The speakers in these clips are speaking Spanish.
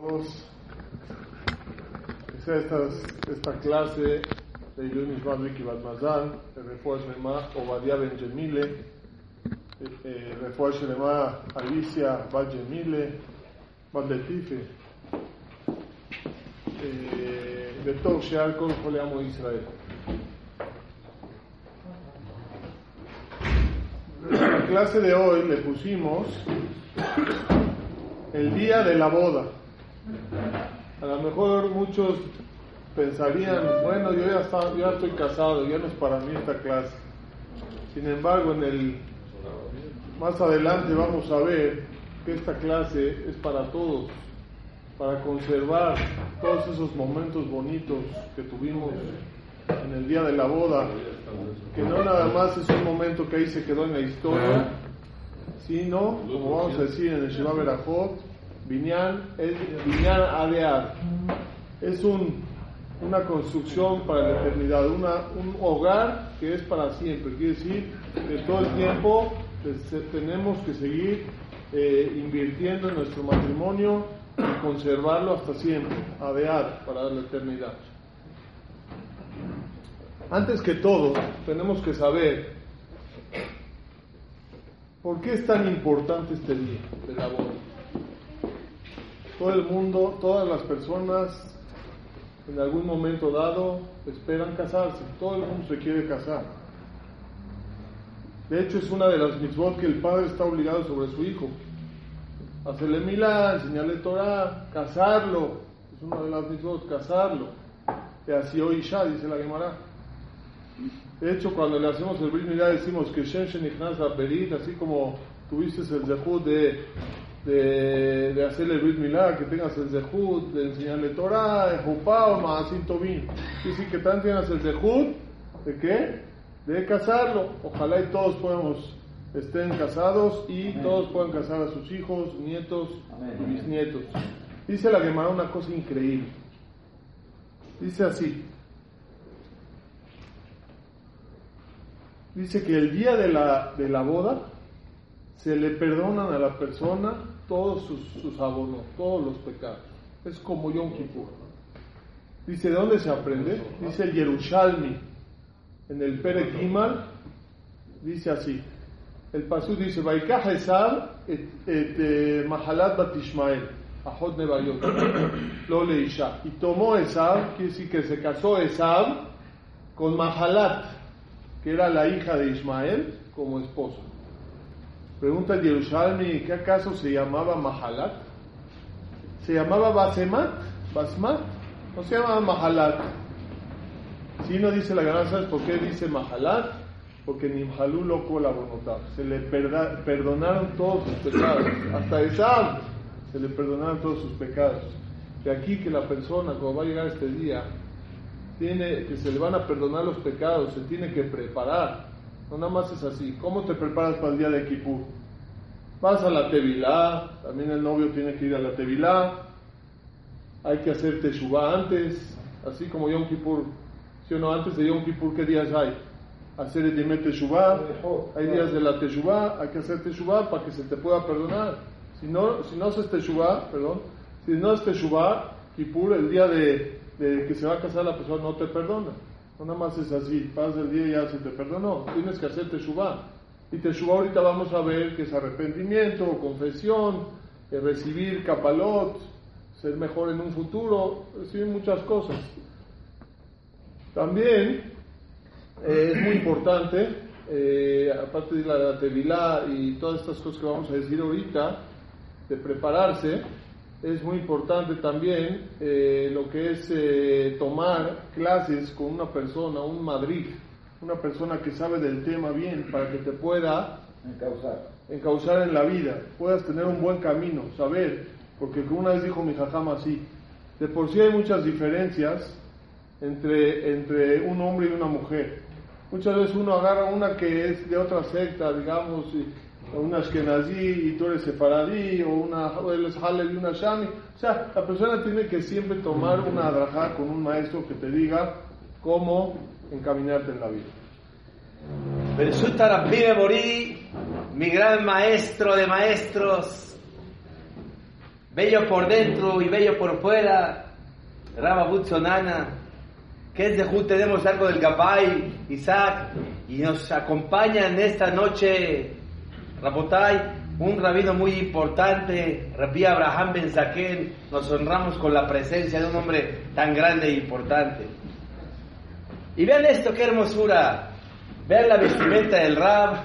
todos. Esta, esta, clase de Yunis Madvik y Badmazal, de Refuah Shlema Obadia Ben Jemile, Refuah Alicia Bad Letife, de todo Sheal Kol Joleamo Israel. En la clase de hoy le pusimos el día de la boda. A lo mejor muchos pensarían, bueno, yo ya, estoy casado, ya no es para mí esta clase. Sin embargo, en el más adelante vamos a ver que esta clase es para todos, para conservar todos esos momentos bonitos que tuvimos en el día de la boda, que no nada más es un momento que ahí se quedó en la historia, sino, como vamos a decir en el Shiva Berajot, Binyan es Binyan Adear. Es un, una construcción para la eternidad, una, un hogar que es para siempre. Quiere decir que todo el tiempo tenemos que seguir eh, invirtiendo en nuestro matrimonio y conservarlo hasta siempre, Adear, para la eternidad. Antes que todo, tenemos que saber por qué es tan importante este día de la boda. Todo el mundo, todas las personas en algún momento dado esperan casarse, todo el mundo se quiere casar. De hecho, es una de las mitzvot que el padre está obligado sobre su hijo. Hacerle milá, enseñarle Torah, casarlo. Es una de las mitzvot, casarlo. Y así hoy ya, dice la Gemara. De hecho, cuando le hacemos el brit milá decimos que Shem Shenichnas Berit, así como tuviste el zehut de, de, de, hacerle brit milá, que tengas el zehut de enseñarle Torah, Jupá o Maasim Tobin. Y sí que también tengas el zehut de qué? De casarlo. Ojalá y todos podamos estén casados y Amén. todos puedan casar a sus hijos, nietos Amén. y bisnietos. Dice la Gemara una cosa increíble. Dice así. Dice que el día de la, de la boda se le perdonan a la persona todos sus, sus abonos, todos los pecados. Es como Yom Kippur. Dice, ¿de dónde se aprende? Dice Yerushalmi, en el Pere Gimal, dice así. El pasú dice, Vaikaj Esab et, et Mahalat Bat lo leisha. Y tomó Esab, quiere decir que se casó Esab con Mahalat, que era la hija de Ismael, como esposo. Pregunta el Yerushalmi, ¿qué acaso se llamaba Mahalat? ¿Se llamaba Basemat? ¿Basmat? No se llamaba Mahalat. Si no dice la gran, ¿sabes por qué dice Mahalat? Porque Nimhalú loco la voluntad. Se le perda, perdonaron todos sus pecados. Hasta Esab se le perdonaron todos sus pecados. De aquí que la persona, cuando va a llegar este día, tiene que se le van a perdonar los pecados, se tiene que preparar. No nada más es así. ¿Cómo te preparas para el día de Kippur? Vas a la Tevilá, también el novio tiene que ir a la Tevilá. Hay que hacer Teshuvah antes, así como Yom Kippur. Si o no, antes de Yom Kippur, ¿qué días hay? Hacer el Dimet Teshuvah. Hay días de la Teshuvah, hay que hacer Teshuvah para que se te pueda perdonar. Si no, si no haces Teshuvah, perdón, si no es Teshuvah, Kippur, el día de, de que se va a casar la persona no te perdona. No nada más es así, pasa el día y ya se te perdonó. Tienes que hacer Teshuvah. Y Teshuvah ahorita vamos a ver que es arrepentimiento, confesión, eh, recibir capalot, ser mejor en un futuro, recibir muchas cosas. También eh, es muy importante, eh, aparte de la, la tevilá y todas estas cosas que vamos a decir ahorita, de prepararse, es muy importante también eh, lo que es eh, tomar clases con una persona, un madrid, una persona que sabe del tema bien para que te pueda encauzar, encauzar en la vida, puedas tener un buen camino, saber, porque una vez dijo mi jajama así, de por sí hay muchas diferencias entre, entre un hombre y una mujer. Muchas veces uno agarra una que es de otra secta, digamos, y, una Ashkenazí y tú eres sefaradí, o una Halel y una Shami. O sea, la persona tiene que siempre tomar una adrajá con un maestro que te diga cómo encaminarte en la vida. Resulta Rabbi Memorí, mi gran maestro de maestros, bello por dentro y bello por fuera, Rabba Sonana, que es de tenemos algo del Gabay, Isaac, y nos acompaña en esta noche, Rabotai, un rabino muy importante, Rabbi Abraham Ben Zaken, nos honramos con la presencia de un hombre tan grande e importante. Y vean esto, qué hermosura, vean la vestimenta del Rab,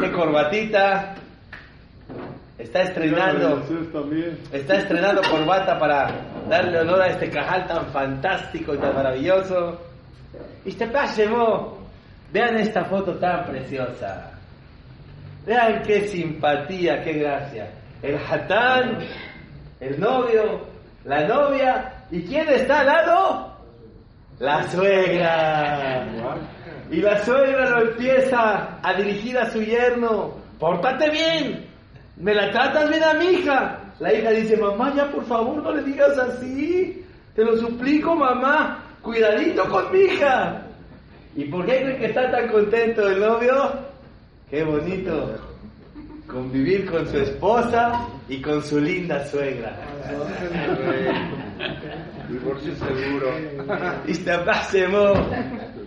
qué corbatita, está estrenando, está estrenando corbata para darle honor a este cajal tan fantástico y tan maravilloso. Y este vean esta foto tan preciosa. Vean qué simpatía, qué gracia. El hatán, el novio, la novia. ¿Y quién está al lado? La suegra. Y la suegra lo empieza a dirigir a su yerno. Pórtate bien. Me la tratas bien a mi hija. La hija dice, mamá, ya por favor no le digas así. Te lo suplico, mamá. Cuidadito con mi hija. ¿Y por qué creen que está tan contento el novio? Qué bonito convivir con su esposa y con su linda suegra. Divorcio seguro.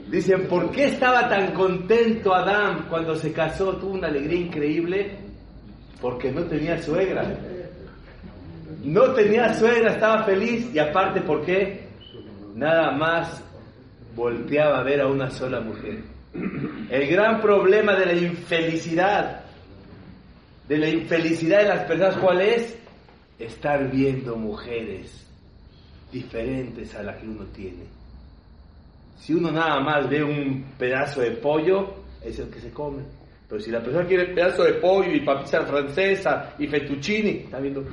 Dicen, ¿por qué estaba tan contento Adán cuando se casó? Tuvo una alegría increíble. Porque no tenía suegra. No tenía suegra, estaba feliz. Y aparte, ¿por qué? Nada más volteaba a ver a una sola mujer. El gran problema de la infelicidad, de la infelicidad de las personas, ¿cuál es? Estar viendo mujeres diferentes a las que uno tiene. Si uno nada más ve un pedazo de pollo, es el que se come. Pero si la persona quiere pedazo de pollo y papita francesa y fettuccini, está viendo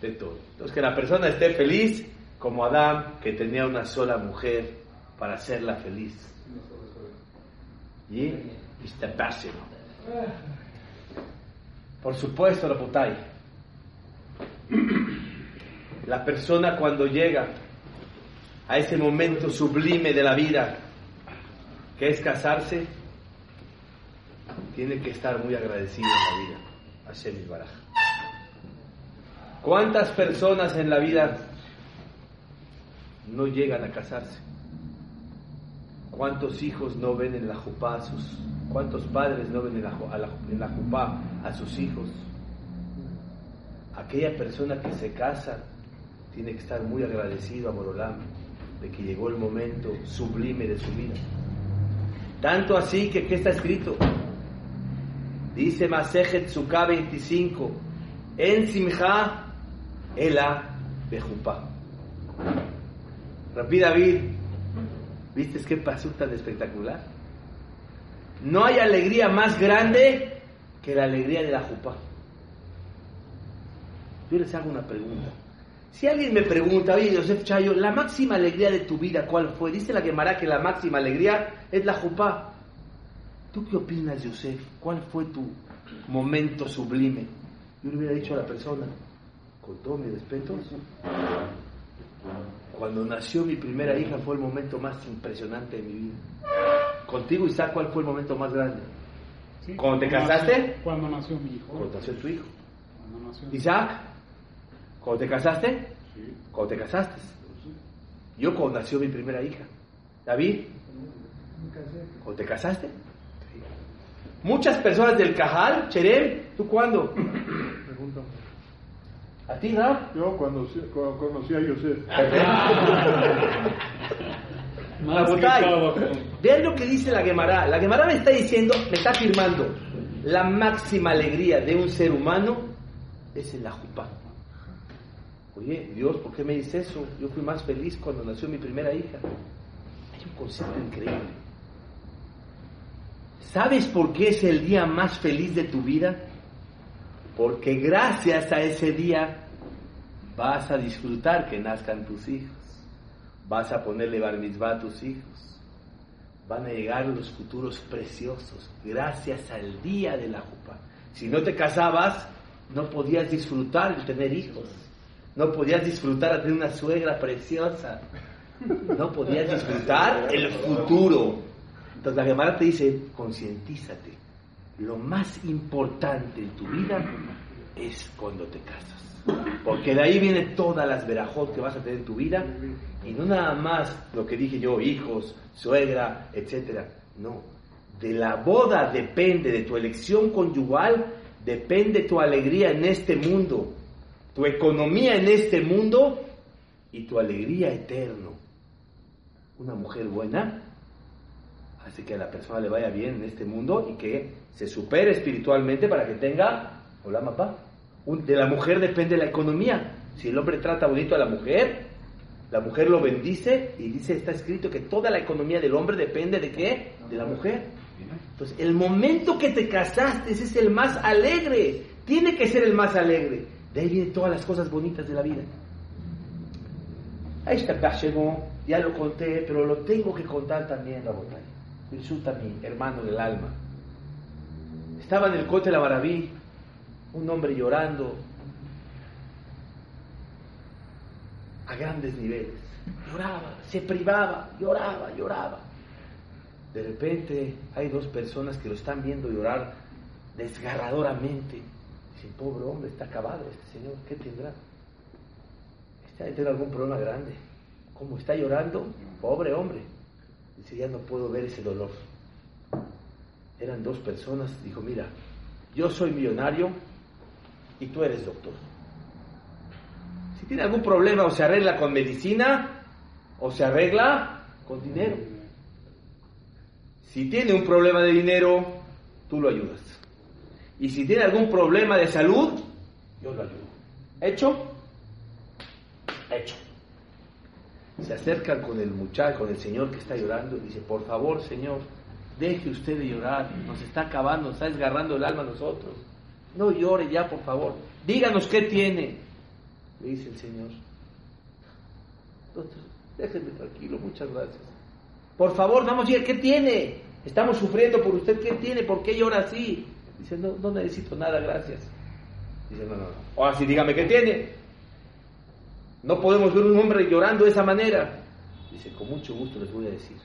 de todo. Entonces que la persona esté feliz como Adán, que tenía una sola mujer para hacerla feliz y pésimo. Por supuesto, la putai. La persona cuando llega a ese momento sublime de la vida, que es casarse, tiene que estar muy agradecido en la vida. Hashem Baraj. ¿Cuántas personas en la vida no llegan a casarse? ¿Cuántos hijos no ven en la jupá a sus, cuántos padres no ven en la, jupá a sus hijos? Aquella persona que se casa tiene que estar muy agradecido a Morolam de que llegó el momento sublime de su vida. Tanto así que, ¿qué está escrito? Dice Masejet Sukkah 25, en Simcha Ela Bejupá. Rabbi David ¿Viste qué pasó tan espectacular? No hay alegría más grande que la alegría de la jupa. Yo les hago una pregunta. Si alguien me pregunta, oye, Joseph Chayo, la máxima alegría de tu vida, ¿cuál fue? Dice la Gemara que la máxima alegría es la jupa. ¿Tú qué opinas, Joseph? ¿Cuál fue tu momento sublime? Yo le hubiera dicho a la persona, con todo mi respeto, cuando nació mi primera hija fue el momento más impresionante de mi vida. Contigo, Isaac, ¿cuál fue el momento más grande? ¿Cuando te casaste? cuando nació mi hijo. Cuando nació tu hijo. Isaac, ¿cuando te casaste? Sí. Cuando te casaste. Yo cuando nació mi primera hija. David, ¿cuando te casaste? Muchas personas del Cajal, Cherem, ¿tú cuándo? ¿A ti, no? Yo cuando, conocí a Yosef. Vean lo que dice la Gemara. La Gemara me está diciendo, me está afirmando, la máxima alegría de un ser humano es en la jupa. Oye, Dios, ¿por qué me dice eso? Yo fui más feliz cuando nació mi primera hija. Hay un concepto increíble. ¿Sabes por qué es el día más feliz de tu vida? Porque gracias a ese día vas a disfrutar que nazcan tus hijos. Vas a ponerle bar a tus hijos. Van a llegar los futuros preciosos gracias al día de la jupa. Si no te casabas, no podías disfrutar de tener hijos. No podías disfrutar de tener una suegra preciosa. No podías disfrutar el futuro. Entonces la Gemara te dice, concientízate lo más importante en tu vida es cuando te casas. Porque de ahí viene todas las verajot que vas a tener en tu vida. Y no nada más lo que dije yo, hijos, suegra, etcétera. No. De la boda depende, de tu elección conyugal, depende tu alegría en este mundo, tu economía en este mundo y tu alegría eterno. Una mujer buena hace que a la persona le vaya bien en este mundo y que se supere espiritualmente para que tenga, hola papá, de la mujer depende la economía. Si el hombre trata bonito a la mujer, la mujer lo bendice y dice, está escrito que toda la economía del hombre depende de qué? De la mujer. Entonces, el momento que te casaste ese es el más alegre. Tiene que ser el más alegre. De ahí vienen todas las cosas bonitas de la vida. Ahí está ya lo conté, pero lo tengo que contar también, la botella. Resulta mi hermano del alma. Estaba en el coche de la maravilla, un hombre llorando a grandes niveles. Lloraba, se privaba, lloraba, lloraba. De repente hay dos personas que lo están viendo llorar desgarradoramente. Dicen, pobre hombre, está acabado este señor, ¿qué tendrá? Está tiene algún problema grande. ¿Cómo está llorando? Pobre hombre. Dice, ya no puedo ver ese dolor. Eran dos personas, dijo, mira, yo soy millonario y tú eres doctor. Si tiene algún problema o se arregla con medicina o se arregla con dinero. Si tiene un problema de dinero, tú lo ayudas. Y si tiene algún problema de salud, yo lo ayudo. ¿Hecho? Hecho. Se acercan con el muchacho, con el señor que está llorando y dice, por favor, señor, deje usted de llorar, nos está acabando, nos está desgarrando el alma a nosotros. No llore ya, por favor. Díganos qué tiene. Le dice el Señor. Entonces, déjenme tranquilo, muchas gracias. Por favor, vamos a ¿qué tiene? Estamos sufriendo por usted, ¿qué tiene? ¿Por qué llora así? Dice, no, no necesito nada, gracias. Dice, no, no, no. Ahora sí, dígame qué tiene. No podemos ver un hombre llorando de esa manera. Dice, con mucho gusto les voy a decir.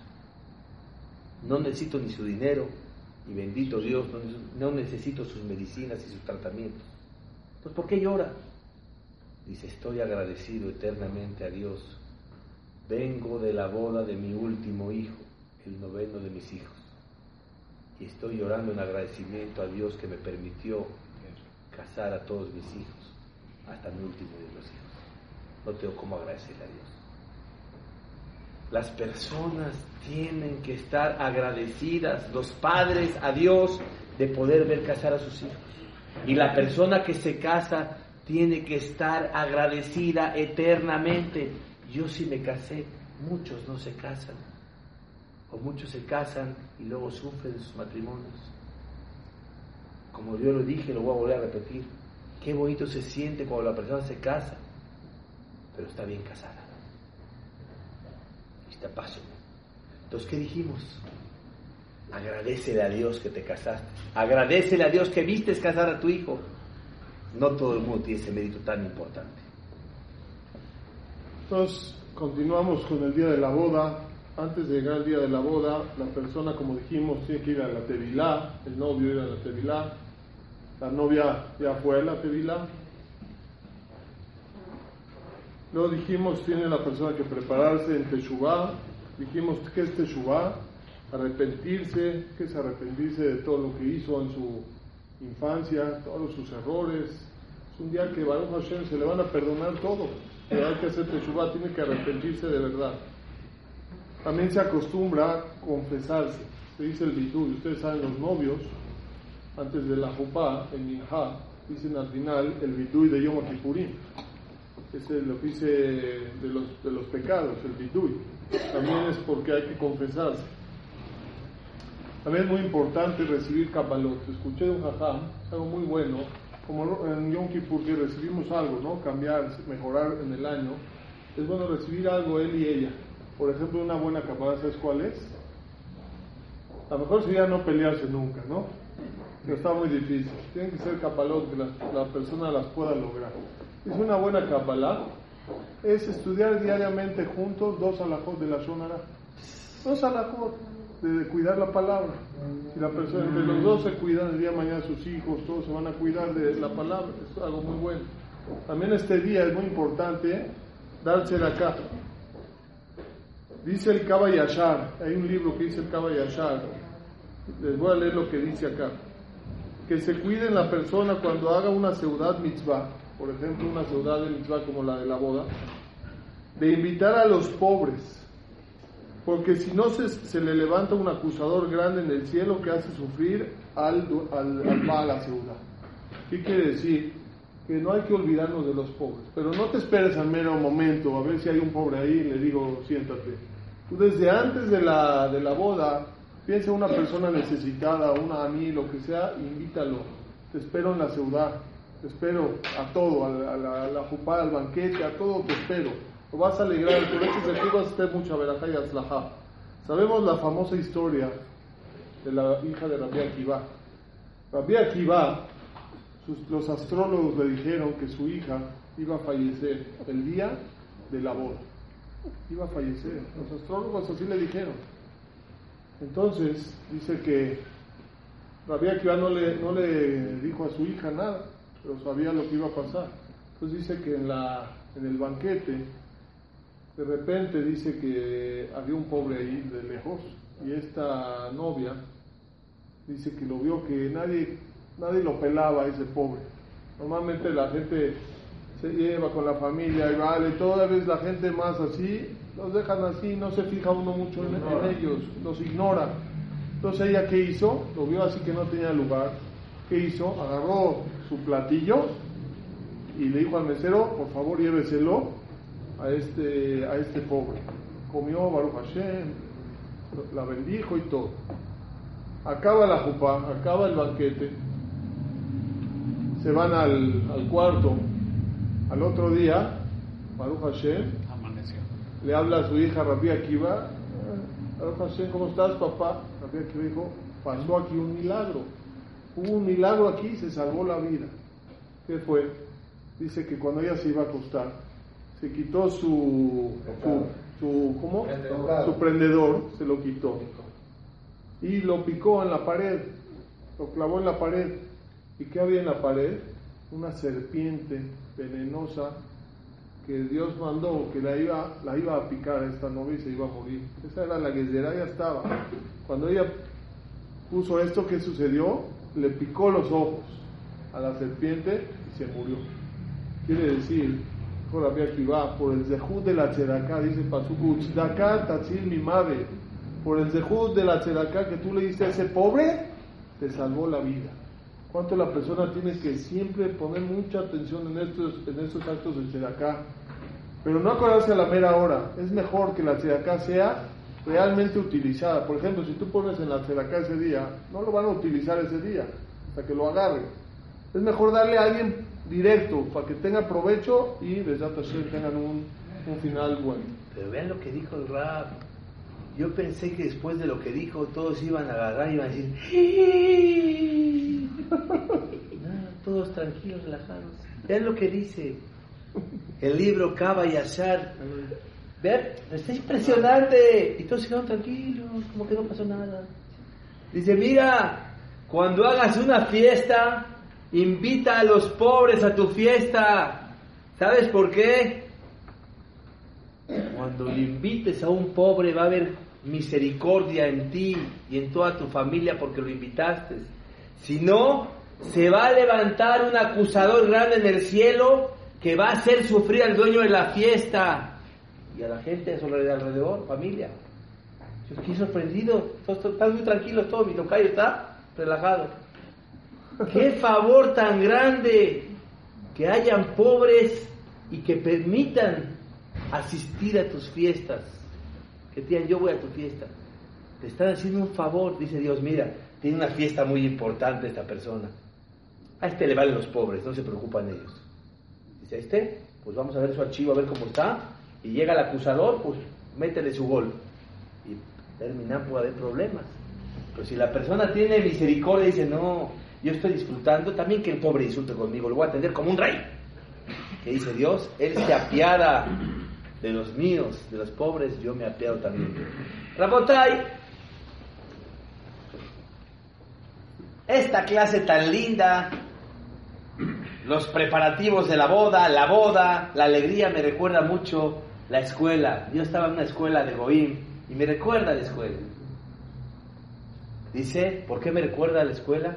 No necesito ni su dinero, y bendito Dios, no, necesito sus medicinas y sus tratamientos. Entonces, ¿por qué llora? Dice, estoy agradecido eternamente a Dios. Vengo de la boda de mi último hijo, el noveno de mis hijos. Y estoy llorando en agradecimiento a Dios que me permitió casar a todos mis hijos, hasta mi último de los hijos. No tengo cómo agradecerle a Dios. Las personas tienen que estar agradecidas, los padres a Dios, de poder ver casar a sus hijos. Y la persona que se casa tiene que estar agradecida eternamente. Yo sí me casé, muchos no se casan. O muchos se casan y luego sufren sus matrimonios. Como yo lo dije, lo voy a volver a repetir. Qué bonito se siente cuando la persona se casa, pero está bien casada. Está paso. Entonces, ¿qué dijimos? Agradecele a Dios que te casaste. Agradecele a Dios que vistes casar a tu hijo. No todo el mundo tiene ese mérito tan importante. Entonces, continuamos con el día de la boda. Antes de llegar al día de la boda, la persona, como dijimos, tiene que ir a la tevilá, el novio ir a la tevilá, la novia ya fue a la tevilá. Luego dijimos, tiene la persona que prepararse en Teshuvah, Dijimos que es Teshuvah, arrepentirse, que es arrepentirse de todo lo que hizo en su infancia, todos sus errores. Es un día que Baruch Hashem se le van a perdonar todo, pero hay que hacer Teshuvah, tiene que arrepentirse de verdad. También se acostumbra a confesarse. Se dice el bitul, ustedes saben, los novios, antes de la Jupá, en Minha, dicen al final el bitul de Yom Kippurim. Es el oficio de los, de los pecados, el bitul también es porque hay que confesarse. También es muy importante recibir Kabbalot. Escuché de un jajam, algo muy bueno, como en Yom Kippur que recibimos algo, ¿no? Cambiar, mejorar en el año. Es bueno recibir algo él y ella. Por ejemplo, una buena Kabbalah, ¿sabes cuál es? A lo mejor sería no pelearse nunca, ¿no? Pero está muy difícil. Tienen que ser Kabbalot que la, la persona las pueda lograr. Es una buena Kabbalah es estudiar diariamente juntos dos alajot de la Shonara. Dos alajot. de cuidar la palabra. Si la persona, entre los dos se cuidan, el día de mañana sus hijos, todos se van a cuidar de la palabra, es algo muy bueno. También este día es muy importante darse acá. Dice el Kaba hay un libro que dice el Kaba les voy a leer lo que dice acá. Que se cuide la persona cuando haga una ciudad mitzvah, por ejemplo una ciudad de mitzvah como la de la boda, de invitar a los pobres, porque si no se, se, le levanta un acusador grande en el cielo que hace sufrir al, al, al la ciudad. ¿Qué quiere decir? Que no hay que olvidarnos de los pobres, pero no te esperes al mero momento, a ver si hay un pobre ahí y le digo, siéntate. Tú desde antes de la, de la boda, piensa una persona necesitada, una a mí, lo que sea, invítalo. Te espero en la ciudad, espero a todo, a la, a la al banquete, a todo te espero lo vas a alegrar, por eso de aquí vas a tener mucha verajá y aslajá. Sabemos la famosa historia de la hija de Rabbi Akiva. Rabbi Akiva, los astrólogos le dijeron que su hija iba a fallecer el día de la boda. Iba a fallecer. Los astrólogos así le dijeron. Entonces, dice que Rabbi Akiva no le, no le dijo a su hija nada, pero sabía lo que iba a pasar. Entonces dice que en, la, en el banquete de repente dice que había un pobre ahí de lejos y esta novia dice que lo vio que nadie, nadie lo pelaba a ese pobre. Normalmente la gente se lleva con la familia y vale, toda vez la gente más así, los dejan así, no se fija uno mucho en, en ellos, los ignora. Entonces ella qué hizo, lo vio así que no tenía lugar, ¿qué hizo? Agarró su platillo y le dijo al mesero, por favor lléveselo a este, a este pobre. Comió Baruch Hashem, la bendijo y todo. Acaba la jupa, acaba el banquete, se van al, al cuarto. Al otro día, Baruch Hashem le habla a su hija Rabbi Akiva, Baruch Hashem, ¿cómo estás papá? Rabbi Akiva dijo, pasó aquí un milagro. Hubo un milagro aquí y se salvó la vida. ¿Qué fue? Dice que cuando ella se iba a acostar, se quitó su, su, ¿cómo? su prendedor, se lo quitó y lo picó en la pared, lo clavó en la pared. ¿Y qué había en la pared? Una serpiente venenosa que Dios mandó que la iba, la iba a picar a esta novia y se iba a morir. Esa era la guesdera, ya estaba. Cuando ella puso esto, ¿qué sucedió? Le picó los ojos a la serpiente y se murió. Quiere decir por por el zehut de la tzedakah, dice Pasuk, tzedakah mi madre, por el zehut de la tzedakah que tú le diste a ese pobre, te salvó la vida. ¿Cuánto la persona tiene que siempre poner mucha atención en estos, en estos actos de tzedakah? Pero no acordarse a la mera hora, es mejor que la tzedakah sea realmente utilizada. Por ejemplo, si tú pones en la tzedakah ese día, no lo van a utilizar ese día, hasta que lo agarre. Es mejor darle a alguien directo para que tenga provecho y desde tengan un, un final bueno. Pero vean lo que dijo el rap. Yo pensé que después de lo que dijo todos iban a agarrar y iban a decir todos tranquilos, relajados. Vean lo que dice el libro Kaba y Azar. Vean, está impresionante. Y todos se quedaron tranquilos, como que no pasó nada. Dice, mira, cuando hagas una fiesta, Invita a los pobres a tu fiesta. ¿Sabes por qué? Cuando le invites a un pobre va a haber misericordia en ti y en toda tu familia porque lo invitaste. Si no, se va a levantar un acusador grande en el cielo que va a hacer sufrir al dueño de la fiesta y a la gente de su alrededor, familia. Yo estoy sorprendido, están muy tranquilos todos, mi tocayo está relajado. Qué favor tan grande que hayan pobres y que permitan asistir a tus fiestas. Que digan, yo voy a tu fiesta. Te están haciendo un favor, dice Dios, mira, tiene una fiesta muy importante esta persona. A este le valen los pobres, no se preocupan ellos. Dice, a este, pues vamos a ver su archivo, a ver cómo está. Y llega el acusador, pues métele su gol. Y termina, puede haber problemas. Pero si la persona tiene misericordia y dice, no, yo estoy disfrutando, también que el pobre insulte conmigo, lo voy a atender como un rey. Que dice Dios, Él se apiada de los míos, de los pobres, yo me apiado también. Rabotai, esta clase tan linda, los preparativos de la boda, la boda, la alegría me recuerda mucho la escuela. Yo estaba en una escuela de Goim y me recuerda la escuela. Dice, ¿por qué me recuerda la escuela?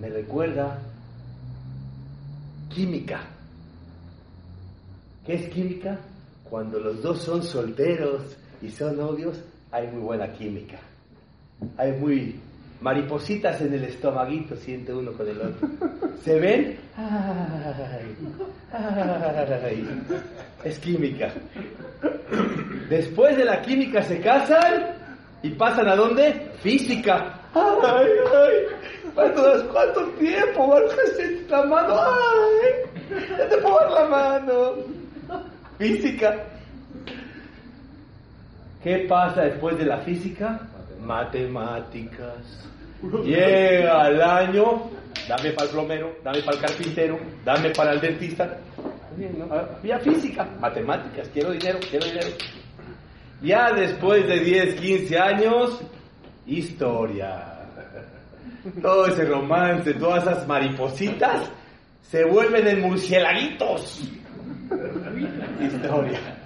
Me recuerda química. ¿Qué es química? Cuando los dos son solteros y son novios, hay muy buena química. Hay muy maripositas en el estomaguito, siente uno con el otro. ¿Se ven? Es química. Después de la química se casan y pasan a dónde? Física. Ay, ay. ¿Cuánto, tiempo? la mano. Ay, ya te puedo dar la mano. Física. ¿Qué pasa después de la física? Matemáticas. Llega el año, dame para el plomero, dame para el carpintero, dame para el dentista. Vía física, matemáticas, quiero dinero, quiero dinero. Ya después de 10, 15 años, historia. Todo ese romance, todas esas maripositas se vuelven en murcielaguitos. historia.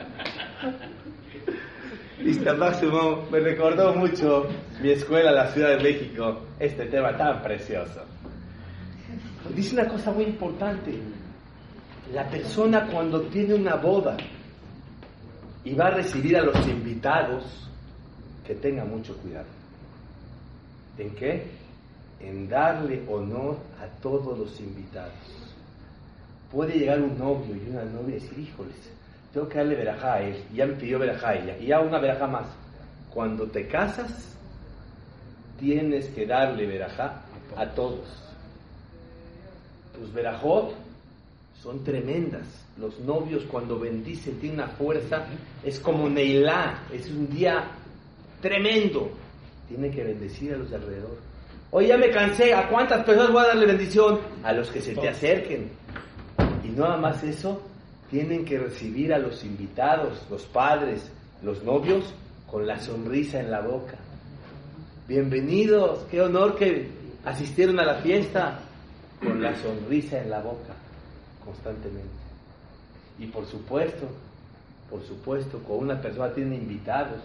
Lista Máximo me recordó mucho mi escuela, la Ciudad de México, este tema tan precioso. Dice una cosa muy importante. La persona cuando tiene una boda y va a recibir a los invitados, que tenga mucho cuidado. ¿En qué? En darle honor a todos los invitados. Puede llegar un novio y una novia y decir, híjoles, tengo que darle verajá a él. Y ya me pidió verajá a ella. Y ya una verajá más. Cuando te casas, tienes que darle verajá a todos. Tus verajot son tremendas. Los novios cuando bendicen tienen una fuerza, es como Neilá, es un día tremendo. Tienen que bendecir a los de alrededor. Hoy ya me cansé, ¿a cuántas personas voy a darle bendición? A los que se te acerquen. Y nada más eso, tienen que recibir a los invitados, los padres, los novios, con la sonrisa en la boca. Bienvenidos, qué honor que asistieron a la fiesta con la sonrisa en la boca, constantemente. Y por supuesto, por supuesto, cuando una persona tiene invitados,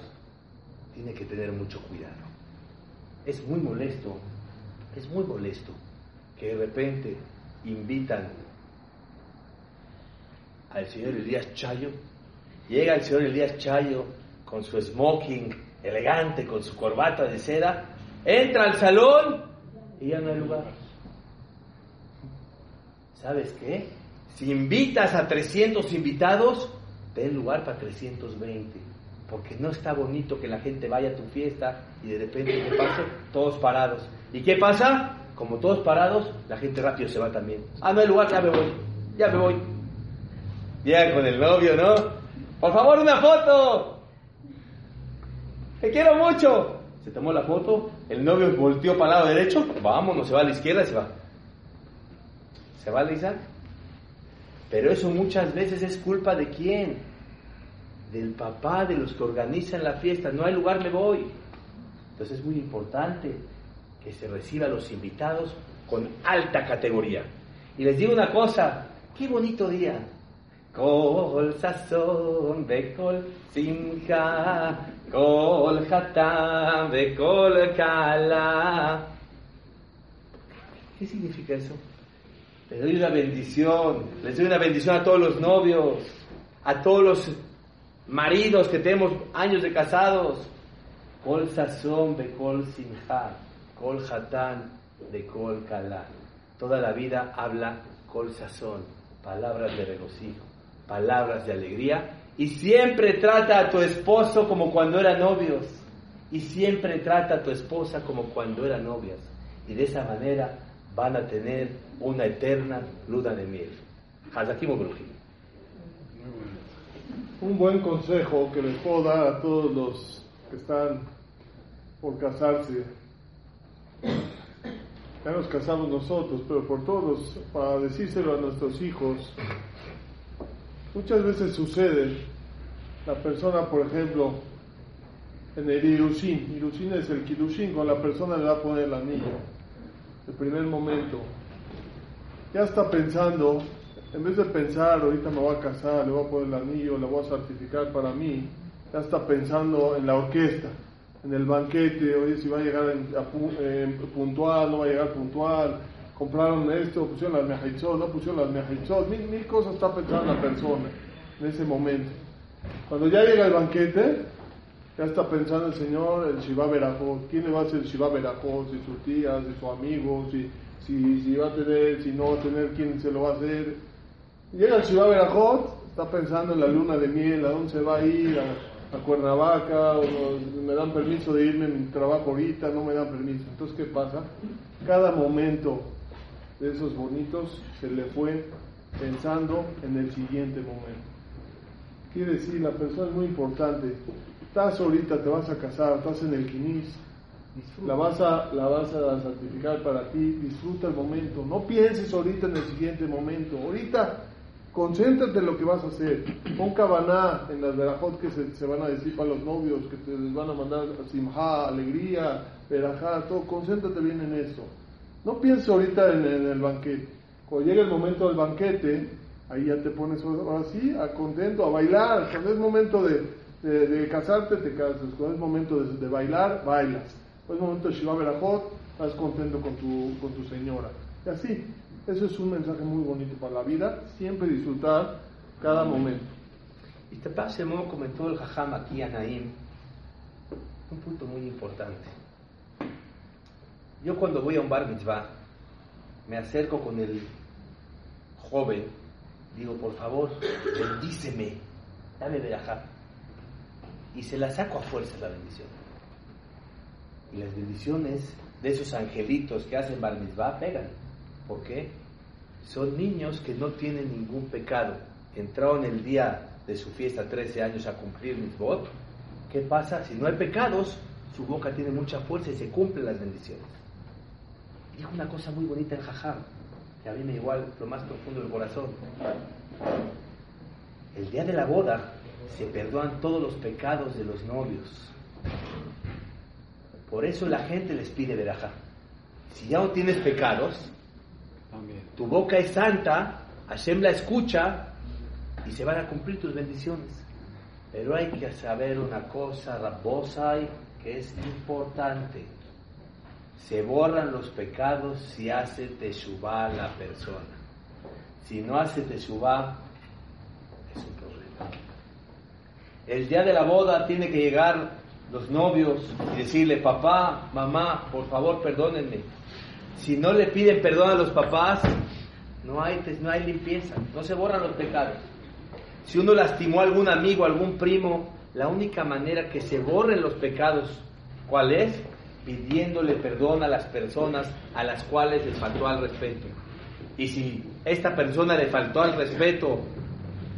tiene que tener mucho cuidado. Es muy molesto, es muy molesto que de repente invitan al señor Elías Chayo. Llega el señor Elías Chayo con su smoking elegante, con su corbata de seda, entra al salón y ya no hay lugar. ¿Sabes qué? Si invitas a 300 invitados, ten lugar para 320. Porque no está bonito que la gente vaya a tu fiesta y de repente te pase todos parados. ¿Y qué pasa? Como todos parados, la gente rápido se va también. Ah, no hay lugar, ya me voy. Ya me voy. Llega con el novio, ¿no? Por favor, una foto. Te quiero mucho. Se tomó la foto, el novio volteó para el lado derecho, vámonos, se va a la izquierda y se va. ¿Se va a Lisa? Pero eso muchas veces es culpa de quién? Del papá, de los que organizan la fiesta. No hay lugar, me voy. Entonces es muy importante que se reciba a los invitados con alta categoría. Y les digo una cosa, qué bonito día. Kol sazón kol simcha, kol hatam kol kala. ¿Qué significa eso? Les doy una bendición, les doy una bendición a todos los novios, a todos los maridos que tenemos años de casados. Kol sazón kol simcha, kol hatán de kol kala. Toda la vida habla kol sazón, palabras de regocijo palabras de alegría y siempre trata a tu esposo como cuando eran novios y siempre trata a tu esposa como cuando eran novias y de esa manera van a tener una eterna luna de miel. Un buen consejo que les puedo dar a todos los que están por casarse. Ya nos casamos nosotros, pero por todos, para decírselo a nuestros hijos, Muchas veces sucede, la persona, por ejemplo, en el Irushin, Irushin es el Kirushin, con la persona le va a poner el anillo. el primer momento, ya está pensando, en vez de pensar, ahorita me voy a casar, le voy a poner el anillo, le voy a certificar para mí, ya está pensando en la orquesta, en el banquete, oye, si va a llegar puntual, no va a llegar puntual, compraron esto, pusieron las mejaitzot, no pusieron las mejaitzot, mil, mil cosas está pensando la persona en ese momento. Cuando ya llega el banquete, ya está pensando el Señor, el Shiva Berajot, ¿quién le va a hacer el Shiva Berajot? Si sus tías, si sus amigos, si, si, si va a tener, si no va a tener, ¿quién se lo va a hacer? Llega el Shiva Berajot, está pensando en la luna de miel, a dónde se va a ir, a, Cuernavaca, me dan permiso de irme a mi trabajo ahorita, no me dan permiso. Entonces, ¿qué pasa? Cada momento de esos bonitos se le fue pensando en el siguiente momento. Quiere decir, la persona es muy importante. Estás ahorita, te vas a casar, estás en el quinis, la vas, a, la vas a santificar para ti, disfruta el momento. No pienses ahorita en el siguiente momento. Ahorita concéntrate en lo que vas a hacer. Pon cabaná en las verajot que se, van a decir para los novios, que te les van a mandar simja, alegría, verajá, todo. Concéntrate bien en eso. No pienses ahorita en, el banquete. Cuando llegue el momento del banquete, ahí ya te pones así, a contento, a bailar. Cuando es momento de, casarte, te casas. Cuando es momento de, bailar, bailas. Cuando es momento de Shiva Berajot, estás contento con tu, con tu señora. Y así, eso es un mensaje muy bonito para la vida, siempre disfrutar cada momento. Y te pasa, como comentó el Jajam aquí a Naim, un punto muy importante. Yo cuando voy a un bar mitzvah, me acerco con el joven, digo, por favor, bendíceme, dame verajá. Y se la saco a fuerza la bendición. Y las bendiciones de esos angelitos que hacen bar mitzvah pegan. ¿Por qué? Son niños que no tienen ningún pecado. Entraron el día de su fiesta, 13 años, a cumplir mitzvot. ¿Qué pasa? Si no hay pecados, su boca tiene mucha fuerza y se cumplen las bendiciones dijo una cosa muy bonita en Jajam, que a mí me igual lo más profundo del corazón. El día de la boda se perdonan todos los pecados de los novios. Por eso la gente les pide veraja. Si ya no tienes pecados, tu boca es santa, Hashem la escucha y se van a cumplir tus bendiciones. Pero hay que saber una cosa, rabosa, que es importante se borran los pecados si hace teshuvah la persona. Si no hace teshuvah, es un problema. El día de la boda tiene que llegar los novios y decirle, papá, mamá, por favor, perdónenme. Si no le piden perdón a los papás, no hay, no hay limpieza, no se borran los pecados. Si uno lastimó a algún amigo, algún primo, la única manera que se borren los pecados, ¿cuál es? Pidiéndole perdón a las personas a las cuales les faltó al respeto. Y si esta persona le faltó al respeto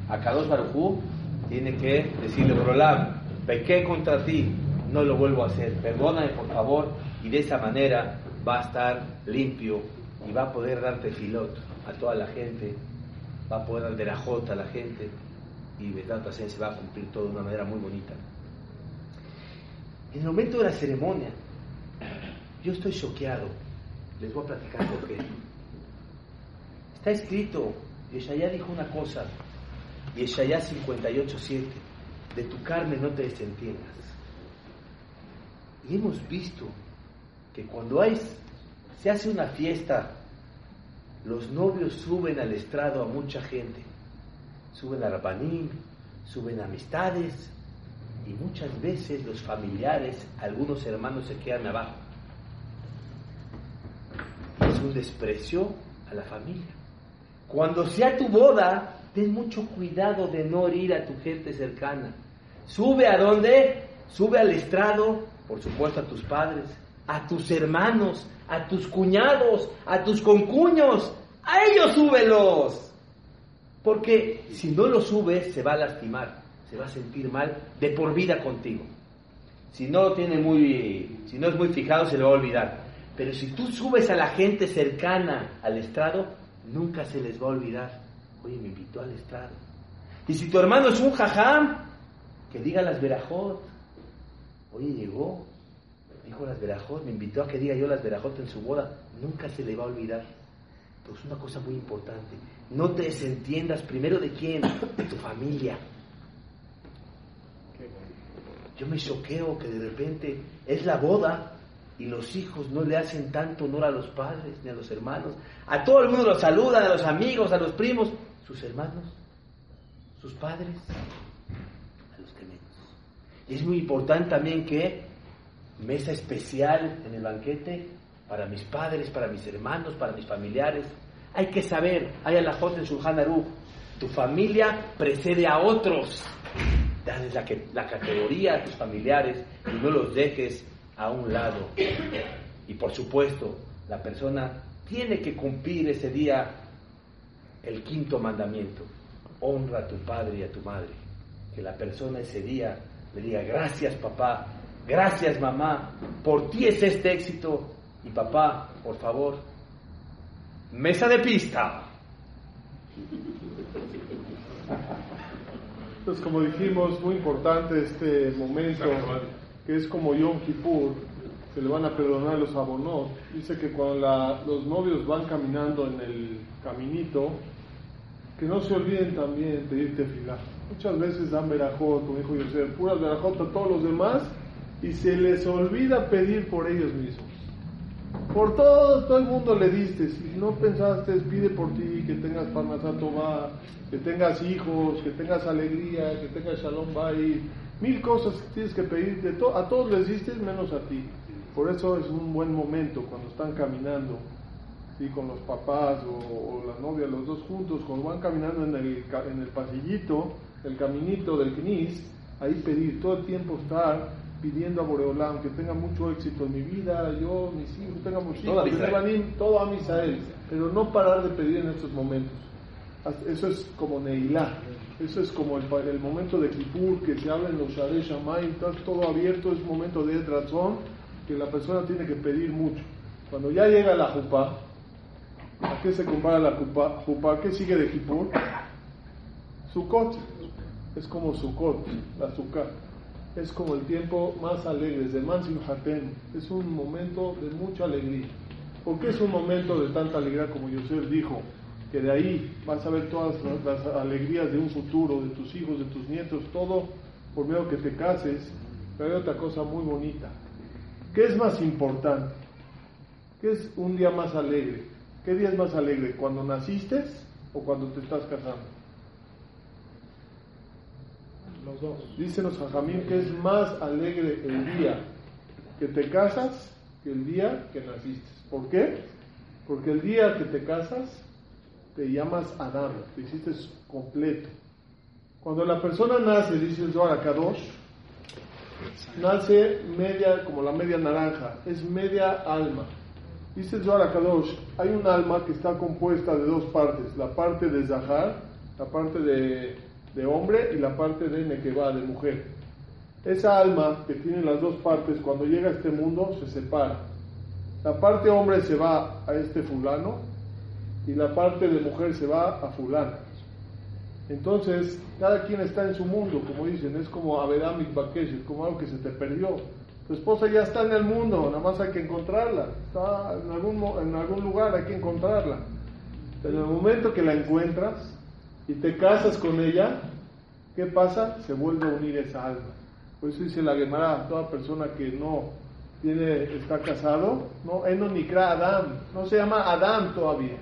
a Kadosh Barujú, tiene que decirle, Brolam, pequé contra ti, no lo vuelvo a hacer, perdóname por favor, y de esa manera va a estar limpio y va a poder darte filot a toda la gente, va a poder dar de la jota a la gente, y verdad se va a cumplir todo de una manera muy bonita. En el momento de la ceremonia, yo estoy choqueado. Les voy a platicar por qué. Está escrito, Yeshaya dijo una cosa, Yeshaya 58.7, de tu carne no te desentiendas. Y hemos visto que cuando hay, se hace una fiesta, los novios suben al estrado a mucha gente. Suben a Rabanim, suben a amistades, y muchas veces los familiares, algunos hermanos se quedan abajo un desprecio a la familia. Cuando sea tu boda, ten mucho cuidado de no herir a tu gente cercana. Sube a dónde? Sube al estrado, por supuesto a tus padres, a tus hermanos, a tus cuñados, a tus concuños. A ellos súbelos. Porque si no lo subes, se va a lastimar, se va a sentir mal de por vida contigo. Si no tiene muy, si no es muy fijado, se le va a olvidar. Pero si tú subes a la gente cercana al estrado, nunca se les va a olvidar. Oye, me invitó al estrado. Y si tu hermano es un jajam, que diga las verajot. Oye, llegó. dijo las verajot, me invitó a que diga yo las verajot en su boda, nunca se le va a olvidar. Pues una cosa muy importante, no te desentiendas primero de quién, de tu familia. Yo me choqueo que de repente es la boda y los hijos no le hacen tanto honor a los padres ni a los hermanos. A todo el mundo los saludan, a los amigos, a los primos, sus hermanos, sus padres, a los que menos. Y es muy importante también que mesa especial en el banquete para mis padres, para mis hermanos, para mis familiares. Hay que saber, hay alajot en Shulchan tu familia precede a otros. Dales la, la categoría a tus familiares y no los dejes a un lado. Y por supuesto, la persona tiene que cumplir ese día el quinto mandamiento. Honra a tu padre y a tu madre. Que la persona ese día le diga, gracias papá, gracias mamá, por ti es este éxito. Y papá, por favor, mesa de pista. Entonces, como dijimos, muy importante este momento, que es como Yom Kippur, se le van a perdonar los abonot. Dice que cuando los novios van caminando en el caminito, que no se olviden también de irte filar. Muchas veces dan verajot, como dijo Yosef, puras verajot a todos los demás y se les olvida pedir por ellos mismos. Por todo, todo el mundo le diste. Si no pensaste, pide por ti, que tengas parnasato que tengas hijos, que tengas alegría, que tengas shalom bay. Mil cosas que tienes que pedir. De a todos les diste, menos a ti. Por eso es un buen momento cuando están caminando, ¿sí? con los papás o, la novia, los dos juntos, cuando van caminando en el, en el pasillito, el caminito del Knis, ahí pedir todo el tiempo estar pidiendo a Boreolam que tenga mucho éxito en mi vida, yo, mis hijos, tengan mucho éxito, todo a Misael, pero no parar de pedir en estos momentos. Eso es como Neilá, eso es como el, el momento de Kippur, que se habla en los Shadeh Shammai, está todo abierto, es momento de razón que la persona tiene que pedir mucho. Cuando ya llega la Jupá, ¿a qué se compara la Jupá? ¿Qué sigue de Kippur? Sukkot, es como Sukkot, la azúcar es como el tiempo más alegre, de Mansim Hatem, es un momento de mucha alegría. porque es un momento de tanta alegría como Yosef dijo? Que de ahí vas a ver todas las alegrías de un futuro, de tus hijos, de tus nietos, todo por medio que te cases. Pero hay otra cosa muy bonita. ¿Qué es más importante? ¿Qué es un día más alegre? ¿Qué día es más alegre? ¿Cuando naciste o cuando te estás casando? Los dos. Dicen los jajamín que es más alegre el día que te casas que el día que naciste. ¿Por qué? Porque el día que te casas te llamas Adán, te hiciste completo. Cuando la persona nace, dice el Zohar Kadosh, nace media, como la media naranja, es media alma. Dice el Zohar Kadosh, hay un alma que está compuesta de dos partes, la parte de Zahar, la parte de de hombre y la parte de Nekeba, de mujer. Esa alma que tiene las dos partes, cuando llega a este mundo, se separa. La parte hombre se va a este fulano y la parte de mujer se va a fulano. Entonces, cada quien está en su mundo, como dicen, es como Avedamik Bakesh, como algo que se te perdió. Tu esposa ya está en el mundo, nada más hay que encontrarla. Está en algún, en algún lugar, hay que encontrarla. En el momento que la encuentras, y te casas con ella, ¿qué pasa? Se vuelve a unir esa alma. Por eso dice la Gemara, toda persona que no tiene, está casado, no, no ni crea Adam, no se llama Adam todavía.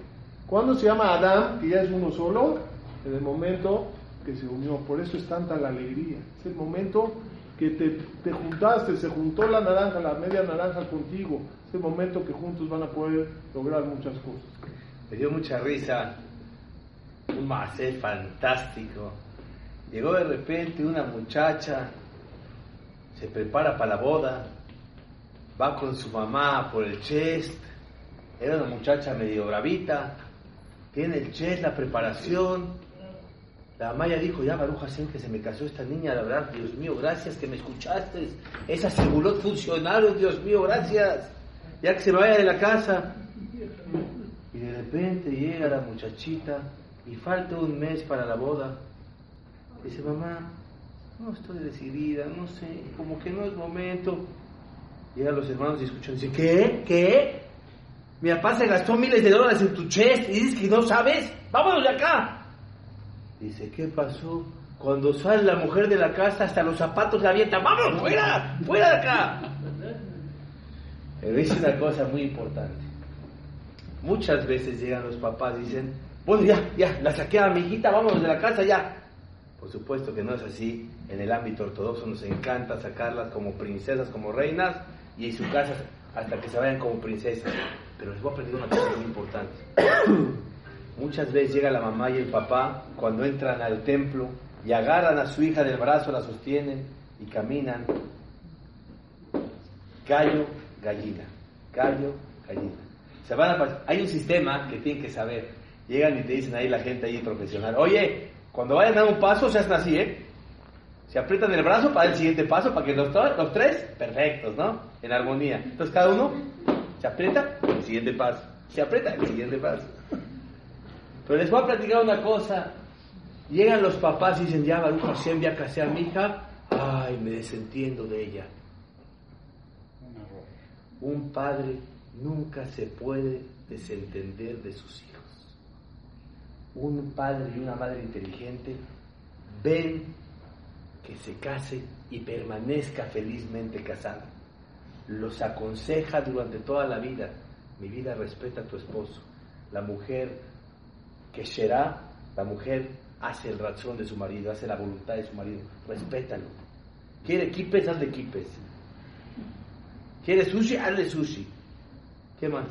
¿Cuándo se llama Adam, que ya es uno solo? En el momento que se unió. Por eso es tanta la alegría. Es el momento que te, te, juntaste, se juntó la naranja, la media naranja contigo. Es el momento que juntos van a poder lograr muchas cosas. Me dio mucha risa un macé fantástico. Llegó de repente una muchacha, se prepara para la boda, va con su mamá por el chest, era una muchacha medio bravita, tiene el chest, la preparación. La mamá ya dijo, ya Baruja que se me casó esta niña, la verdad, Dios mío, gracias que me escuchaste. Esas segulot funcionaron, Dios mío, gracias. Ya que se vaya de la casa. Y de repente llega la muchachita y falta un mes para la boda. Dice, mamá, no estoy decidida, no sé, como que no es momento. Llegan los hermanos y escuchan, dice, ¿qué? ¿Qué? Mi papá se gastó miles de dólares en tu chest y dices que no sabes. Vámonos de acá. Dice, ¿qué pasó? Cuando sale la mujer de la casa, hasta los zapatos la avientan. ¡Vamos, fuera! ¡Fuera de acá! Pero dice una cosa muy importante. Muchas veces llegan los papás y dicen, bueno, ya, ya, la saqué a mi hijita, vámonos de la casa ya. Por supuesto que no es así. En el ámbito ortodoxo nos encanta sacarlas como princesas, como reinas, y en su casa hasta que se vayan como princesas. Pero les voy a pedir una cosa muy importante. Muchas veces llega la mamá y el papá cuando entran al templo y agarran a su hija del brazo, la sostienen y caminan. Gallo, gallina. Gallo, gallina. Se van a Hay un sistema que tienen que saber. Llegan y te dicen ahí la gente ahí profesional, oye, cuando vayan a dar un paso se hacen así, ¿eh? Se aprietan el brazo para el siguiente paso, para que los, los tres, perfectos, ¿no? En armonía. Entonces cada uno se aprieta, el siguiente paso. Se aprieta, el siguiente paso. Pero les voy a platicar una cosa. Llegan los papás y dicen, ya Baruch Hashem, ya casé a mi hija. Ay, me desentiendo de ella. Un padre nunca se puede desentender de sus hijos. Un padre y una madre inteligente ven que se case y permanezca felizmente casado. Los aconseja durante toda la vida. Mi vida respeta a tu esposo. La mujer que será, la mujer hace el razón de su marido, hace la voluntad de su marido. Respétalo. ¿Quiere equipes? Hazle equipes. ¿Quiere sushi? Hazle sushi. ¿Qué más?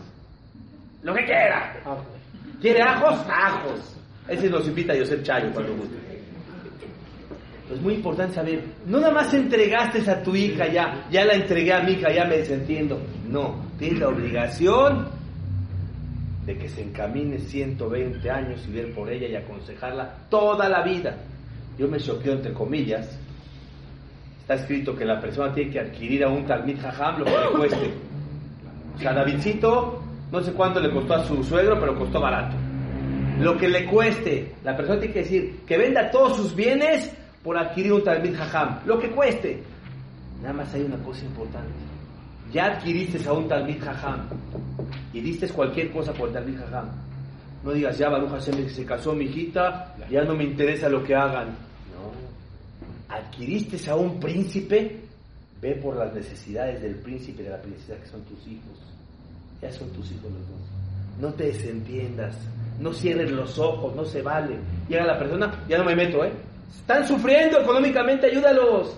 Lo que quiera. ¿Quiere ajos? Ajos. Ese nos invita a Josep Chayo cuando guste. Es muy importante saber, no nada más entregaste a tu hija ya, ya la entregué a mi hija, ya me desentiendo. No, tienes la obligación de que se encamine 120 años y ver por ella y aconsejarla toda la vida. Yo me choqueo entre comillas. Está escrito que la persona tiene que adquirir a un Talmid Jajam lo que le cueste. O sea, Davidcito, no sé cuánto le costó a su suegro, pero costó barato. Lo que le cueste, la persona tiene que decir que venda todos sus bienes por adquirir un Talmid Jajam. Lo que cueste. Nada más hay una cosa importante ya adquiriste a un Talmid Jajam y diste cualquier cosa por el Talmid Jajam. No digas, ya Baruch Hashem se casó mi hijita, ya no me interesa lo que hagan. No. Adquiriste a un príncipe, ve por las necesidades del príncipe de la princesa que son tus hijos. Ya son tus hijos los dos. No te desentiendas, no cierres los ojos, no se vale. Llega la persona, ya no me meto, ¿eh? Están sufriendo económicamente, ayúdalos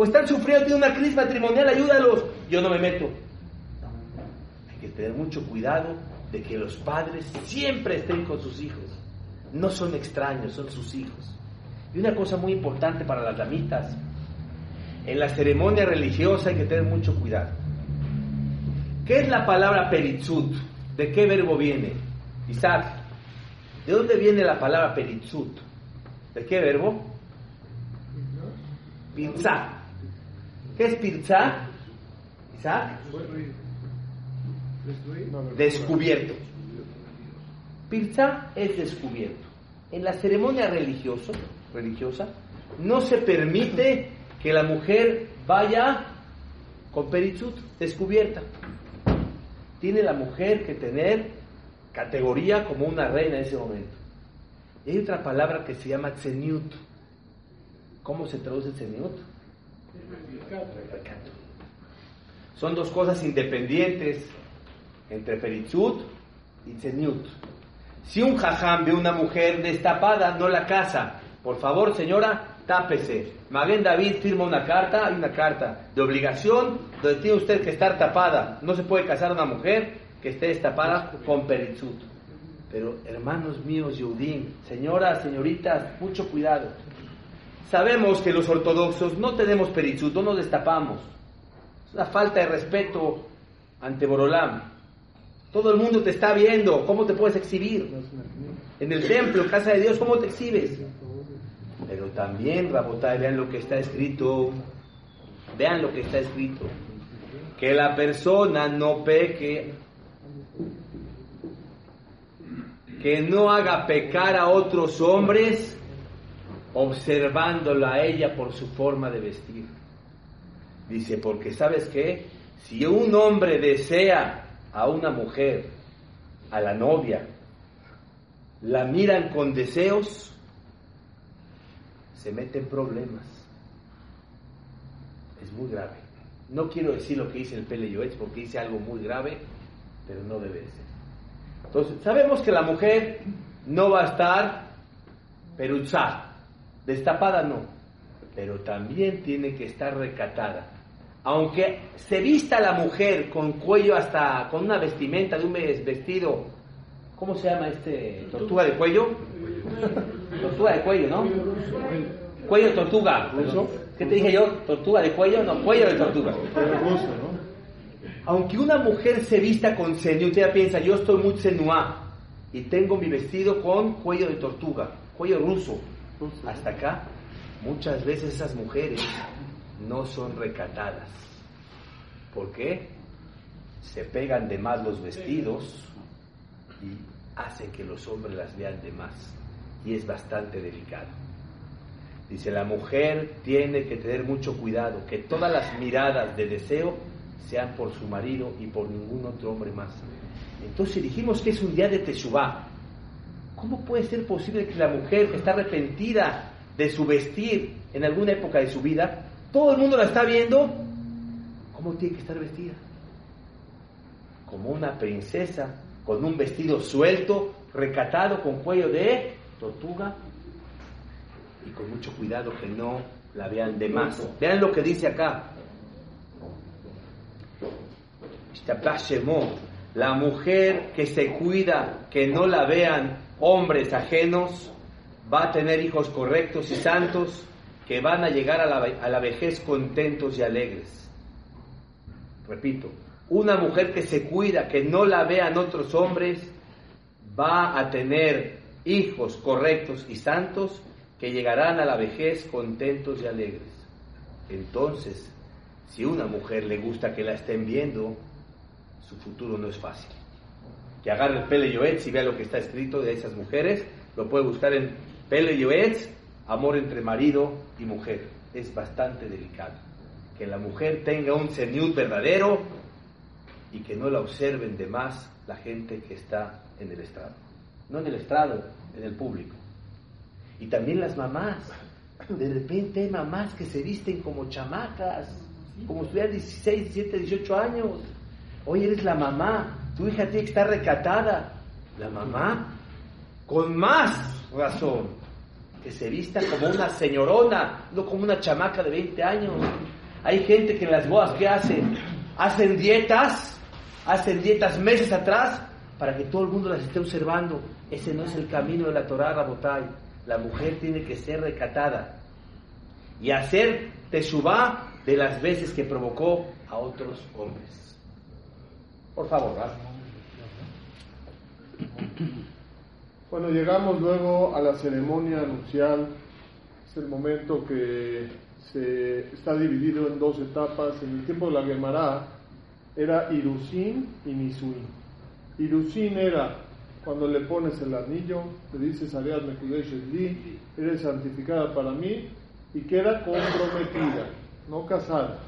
o están sufriendo, tienen una crisis matrimonial, ayúdalos. Yo no me meto. Hay que tener mucho cuidado de que los padres siempre estén con sus hijos. No son extraños, son sus hijos. Y una cosa muy importante para las damitas, en la ceremonia religiosa hay que tener mucho cuidado. ¿Qué es la palabra peritzut? ¿De qué verbo viene? Isaac, ¿de dónde viene la palabra peritzut? ¿De qué verbo? Pinza. ¿Qué es Pirza? Isaac. Descubierto. Pirza es descubierto. En la ceremonia religiosa, religiosa no se permite que la mujer vaya con perichut descubierta. Tiene la mujer que tener categoría como una reina en ese momento. Y hay otra palabra que se llama tseniut. ¿Cómo se traduce tseniut? Son dos cosas independientes entre Peritzut y Tzeniut. Si un jajam ve una mujer destapada, no la casa. Por favor, señora, tápese. Maguen David firma una carta, hay una carta de obligación donde tiene usted que estar tapada. No se puede casar una mujer que esté destapada con Peritzut. Pero hermanos míos, Yehudim, señoras, señoritas, mucho cuidado. Sabemos que los ortodoxos no tenemos perichut, no nos destapamos. Es una falta de respeto ante Borolam. Todo el mundo te está viendo, ¿cómo te puedes exhibir? En el templo, en casa de Dios, ¿cómo te exhibes? Pero también, Rabotay, vean lo que está escrito. Vean lo que está escrito. Que la persona no peque, que no haga pecar a otros hombres observándola a ella por su forma de vestir. Dice, porque sabes qué? Si un hombre desea a una mujer, a la novia, la miran con deseos, se mete en problemas. Es muy grave. No quiero decir lo que dice el Pele porque dice algo muy grave, pero no debe ser. Entonces, sabemos que la mujer no va a estar peruzada, destapada no, pero también tiene que estar recatada. Aunque se vista la mujer con cuello hasta, con una vestimenta de un vestido, ¿cómo se llama este? ¿Tortuga de cuello? Tortuga de cuello, ¿no? Cuello tortuga. ¿Qué te dije yo? ¿Tortuga de cuello? No, cuello de tortuga. Aunque una mujer se vista con senú, usted piensa, yo estoy muy senuá y tengo mi vestido con cuello de tortuga, cuello ruso. Hasta acá, muchas veces esas mujeres no son recatadas. ¿Por qué? Se pegan de más los vestidos y hacen que los hombres las vean de más. Y es bastante delicado. Dice, la mujer tiene que tener mucho cuidado, que todas las miradas de deseo sean por su marido y por ningún otro hombre más. Entonces dijimos que es un día de Teshuvah. ¿Cómo puede ser posible que la mujer que está arrepentida de su vestir en alguna época de su vida, todo el mundo la está viendo? ¿Cómo tiene que estar vestida? Como una princesa, con un vestido suelto, recatado, con cuello de tortuga y con mucho cuidado que no la vean de más. Vean lo que dice acá. La mujer que se cuida, que no la vean hombres ajenos, va a tener hijos correctos y santos que van a llegar a la, a la vejez contentos y alegres. Repito, una mujer que se cuida, que no la vean otros hombres, va a tener hijos correctos y santos que llegarán a la vejez contentos y alegres. Entonces, si una mujer le gusta que la estén viendo, su futuro no es fácil. Que agarre el Pele Yoetz y vea lo que está escrito de esas mujeres, lo puede buscar en Pele Yoetz, amor entre marido y mujer. Es bastante delicado. Que la mujer tenga un señor verdadero y que no la observen de más la gente que está en el estrado. No en el estrado, en el público. Y también las mamás. De repente hay mamás que se visten como chamacas, como si tuvieran 16, 17, 18 años Hoy eres la mamá, tu hija tiene que estar recatada. La mamá, con más razón, que se vista como una señorona, no como una chamaca de 20 años. Hay gente que en las bodas, ¿qué hacen? Hacen dietas, hacen dietas meses atrás para que todo el mundo las esté observando. Ese no es el camino de la Torah Rabotay. La mujer tiene que ser recatada y hacer teshuvah de las veces que provocó a otros hombres. Por favor, Bueno, llegamos luego a la ceremonia nupcial. Es el momento que se está dividido en dos etapas. En el tiempo de la Gemara era Irusin y Nisuin. Irusin era cuando le pones el anillo, le dices Ariad Mekudesh eres santificada para mí, y queda comprometida, no casada.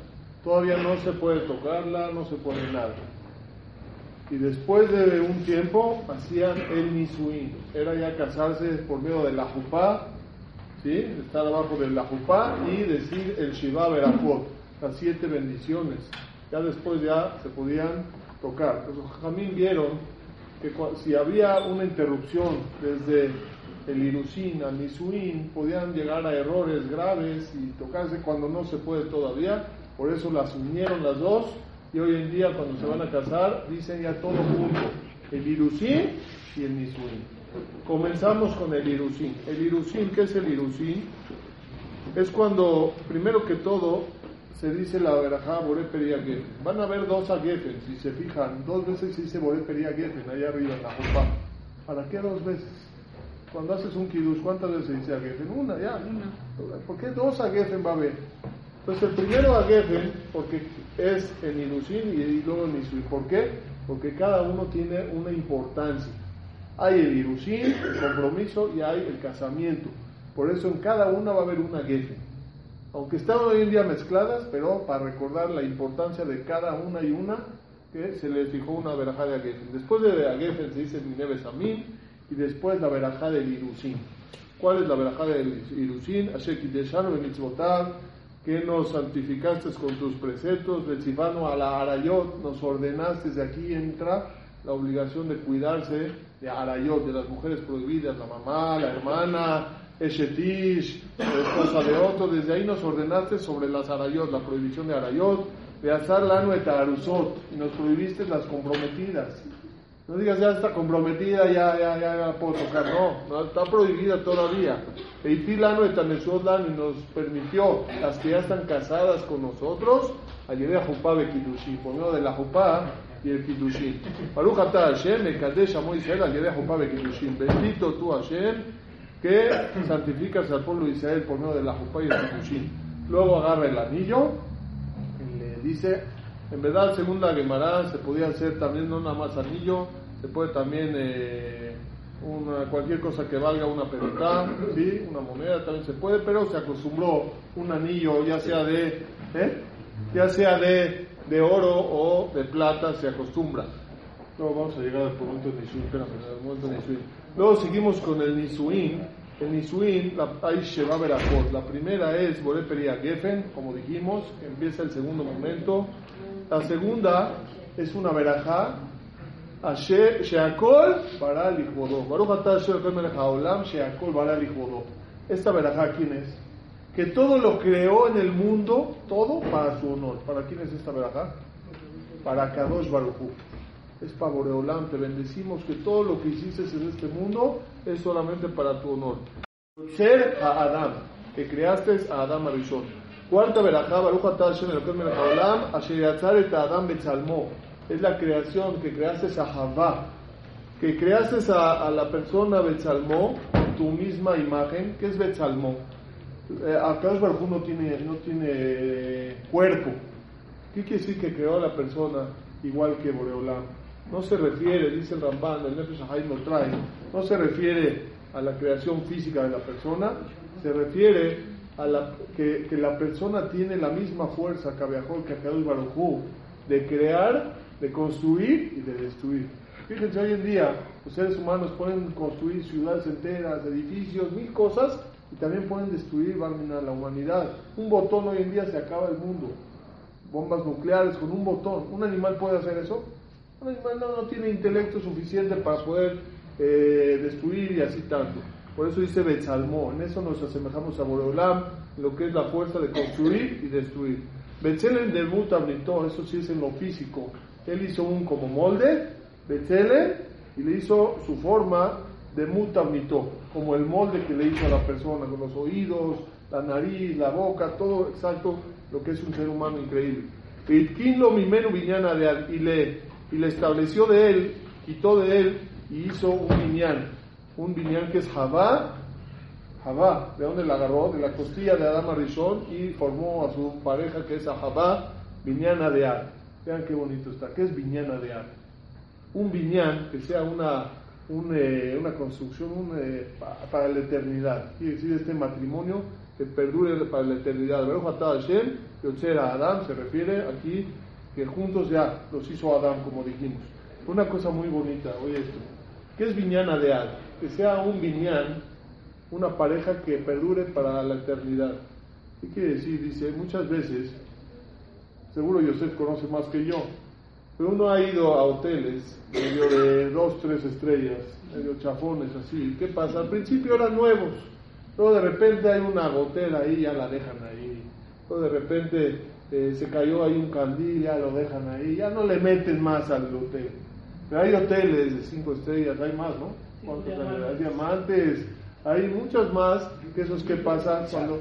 Todavía no se puede tocarla, no se puede nada. Y después de un tiempo hacían el nisuin, era ya casarse por medio de la jupá, ¿sí? estar abajo de la jupá y decir el Shiva Berachot, las siete bendiciones. Ya después ya se podían tocar. Los jamín vieron que si había una interrupción desde el Irusin al Nisuin, podían llegar a errores graves y tocarse cuando no se puede todavía. Por eso las unieron las dos y hoy en día cuando se van a casar dicen ya todo junto, el irusín y el nisuín. Comenzamos con el irusín. El irusín, ¿qué es el irusín? Es cuando, primero que todo, se dice la verajá Boré Gefen. Van a haber dos Gefen, si se fijan, dos veces se dice Boré Gefen, allá arriba en la jopa. ¿Para qué dos veces? Cuando haces un kiddush, ¿cuántas veces se dice Gefen? Una, ya. ¿Por qué dos Gefen va a haber? Entonces el primero a porque es el Inusin y luego el Nisuin. ¿Por qué? Porque cada uno tiene una importancia. Hay el Irusin, el compromiso, y hay el casamiento. Por eso en cada una va a haber una Geffen. aunque están hoy en día mezcladas, pero para recordar la importancia de cada una y una, que se les fijó una verajá de Agefen. Después de Agefen se dice Nineve Samim y después la verajá del Irusin. ¿Cuál es la verajá del Irusin? Que nos santificaste con tus preceptos, Betzivano a la Arayot, nos ordenaste, de aquí entra la obligación de cuidarse de Arayot, de las mujeres prohibidas, la mamá, la hermana, Eshetish, la esposa de otro, desde ahí nos ordenaste sobre las Arayot, la prohibición de Arayot, de Azar Lano et y nos prohibiste las comprometidas. No digas ya está comprometida, ya, ya, ya, ya puedo tocar, no, está prohibida todavía. Eitilano et y nos permitió, las que ya están casadas con nosotros, ayudé a Jupá Bekidushin, por medio de la Jupá y el Kidushin. Baruch Ata Hashem, Mekadesh Amo Israel, ayudé a Jupá Bekidushin. Bendito tú Hashem, que santificas al pueblo de Israel por medio de la Jupá y el Kidushin. Luego agarra el anillo y le dice, en verdad, según la Gemara, se podía hacer también no nada más anillo, se puede también eh, una, cualquier cosa que valga una peruca, ¿sí? una moneda también se puede, pero se acostumbró un anillo, ya sea de, ¿eh? ya sea de, de, oro o de plata, se acostumbra. Luego vamos a llegar al momento de Nisuin, espérame, Luego seguimos con el Nisuin. El Nisuin, la, hay Sheba. La primera es Boreperia Geffen, como dijimos, empieza el segundo momento. La segunda es una verajá Sheakol para Sheakol. Esta verajá, ¿quién es? Que todo lo creó en el mundo, todo para su honor. ¿Para quién es esta verajá? Para Kadosh Baruchu. Es para te bendecimos que todo lo que hiciste en este mundo es solamente para tu honor. Ser a Adam, que creaste a Adam Arishon. Cuarta verajá, Baruch atah Hashem Melech Haolam, Asher Yatzar et Adam Betzalmo es la creación, que creaste a Javá, que creaste a, la persona Betzalmó, tu misma imagen, que es Betzalmó. Eh, acá no tiene, no tiene cuerpo. ¿Qué quiere decir que creó a la persona igual que Boreolam? No se refiere, dice el Ramban, el Nefesh lo trae, no se refiere a la creación física de la persona, se refiere que, la persona tiene la misma fuerza que que Akadosh Baruj de crear de construir y de destruir. Fíjense, hoy en día los seres humanos pueden construir ciudades enteras, edificios, mil cosas, y también pueden destruir, a la humanidad. Un botón hoy en día se acaba el mundo. Bombas nucleares con un botón. ¿Un animal puede hacer eso? Un animal no, tiene intelecto suficiente para poder eh, destruir y así tanto. Por eso dice Betzalmó, en eso nos asemejamos a Boreolam, lo que es la fuerza de construir y destruir. Betzelen del Mutablito, eso sí es en lo físico. Él hizo un como molde, Betzele, y le hizo su forma de mutamito, como el molde que le hizo a la persona, con los oídos, la nariz, la boca, todo exacto lo que es un ser humano increíble. de y le estableció de él, quitó de él y hizo un viñán, un viñán que es Javá, Javá, ¿de dónde la agarró? De la costilla de Adama Rishon y formó a su pareja que es a Javá, viñana de Ad. Vean qué bonito está. ¿Qué es viñana de arte? Un viñán que sea una, eh, una construcción eh, para la eternidad. Quiere decir este matrimonio que perdure para la eternidad. Hashem, a Adán, se refiere aquí que juntos ya los hizo Adán, como dijimos. Una cosa muy bonita, oye esto. ¿Qué es viñana de Ad? Que sea un viñán, una pareja que perdure para la eternidad. ¿Qué quiere decir? Dice, muchas veces Seguro Yosef conoce más que yo. Pero uno ha ido a hoteles medio de dos, tres estrellas, medio chafones así. ¿Qué pasa? Al principio eran nuevos. Luego de repente hay una gotera ahí, ya la dejan ahí. Luego de repente eh, se cayó ahí un candil, ya lo dejan ahí. Ya no le meten más al hotel. Pero hay hoteles de cinco estrellas, hay más, ¿no? Hay diamantes, hay muchos más que esos que pasan cuando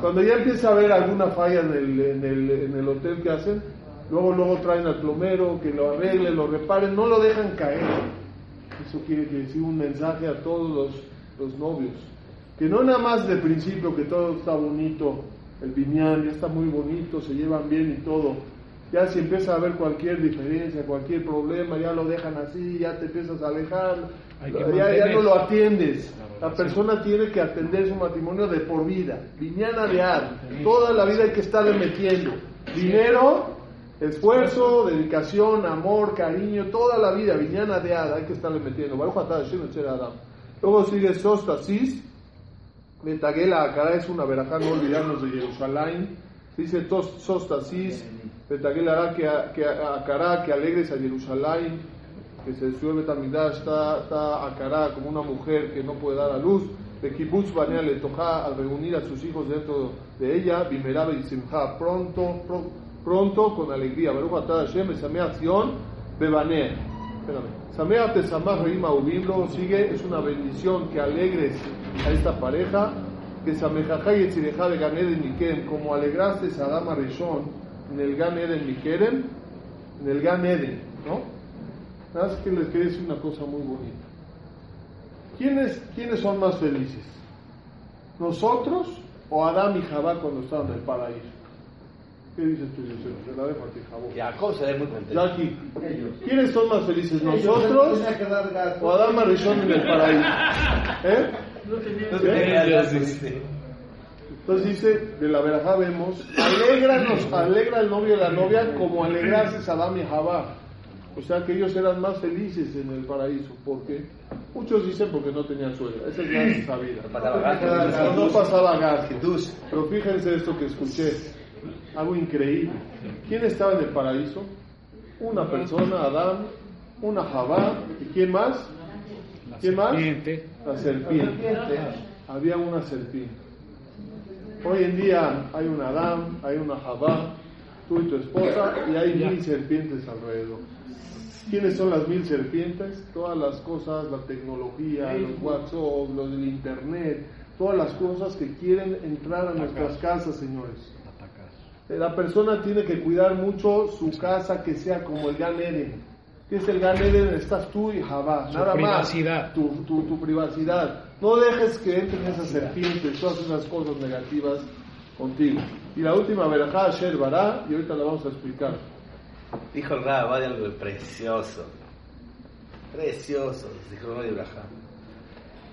cuando ya empieza a haber alguna falla en el, en, el, en el hotel que hacen, luego luego traen al plomero que lo arregle, lo reparen, no lo dejan caer. Eso quiere decir un mensaje a todos los, los novios. Que no nada más de principio que todo está bonito, el viñán ya está muy bonito, se llevan bien y todo. Ya si empieza a haber cualquier diferencia, cualquier problema, ya lo dejan así, ya te empiezas a alejar, ya, no lo atiendes. La persona tiene que atender su matrimonio de por vida. Viñana de ar. Toda la vida hay que estarle metiendo. Dinero, esfuerzo, dedicación, amor, cariño, toda la vida. Viñana de ar. Hay que estarle metiendo. Luego sigue Sostasis. Metaguela Acara es una verajá, no olvidarnos de Jerusalén. Dice Sostasis. Metaguela que, que Acara, que alegres a Jerusalén que se sube también está, está acará como una mujer que no puede dar a luz. De kibbutz banea le toca al reunir a sus hijos dentro de ella, bimeraba y simcha, pronto, pronto, con alegría. Baruch atah Hashem, samea acción, bebanea. Espérame. Samea tesamach reima ubiblo, sigue, es una bendición que alegres a esta pareja. Que samejaja y etzireja de Ganeden Mikerem, como alegraste a Adama Rishon en el Gan Eden Mikerem, en el Gan Eden, ¿no? Nada más que les quería decir una cosa muy bonita. ¿Quiénes, ¿Quiénes son más felices? ¿Nosotros o Adán y Jabá cuando estaban en el paraíso? ¿Qué dices tú, José? Te la dejo a ti, Jabó. Jacob se ve muy contento. Jackie, ¿quiénes son más felices? ¿Nosotros o Adán Marichón en el paraíso? ¿Eh? No tenía Entonces dice, de la verajá vemos, alégranos, alegra el novio y la novia como alegrarse Adán y Jabá. O sea que ellos eran más felices en el paraíso. porque Muchos dicen porque no tenían suegra. Esa es la sabida. No pasaba gas. Pero fíjense esto que escuché. Algo increíble. ¿Quién estaba en el paraíso? Una persona, Adán, una Jabá. ¿Y quién más? ¿Quién más? La serpiente. Había una serpiente. Hoy en día hay un Adán, hay una Jabá, tú y tu esposa, y hay mil serpientes alrededor. ¿Quiénes son las mil serpientes? Todas las cosas, la tecnología, los WhatsApp, los del Internet, todas las cosas que quieren entrar a nuestras casas, señores. La persona tiene que cuidar mucho su casa que sea como el Gan Eden. ¿Qué es el Gan Eden? Estás tú y Jabá, nada privacidad. más. Tu, tu, tu, privacidad. No dejes que entren esas serpientes, todas esas cosas negativas contigo. Y la última verajá, Sher Bará, y ahorita la vamos a explicar. Dijo el Rab, de algo precioso. Precioso, dijo el Abraham.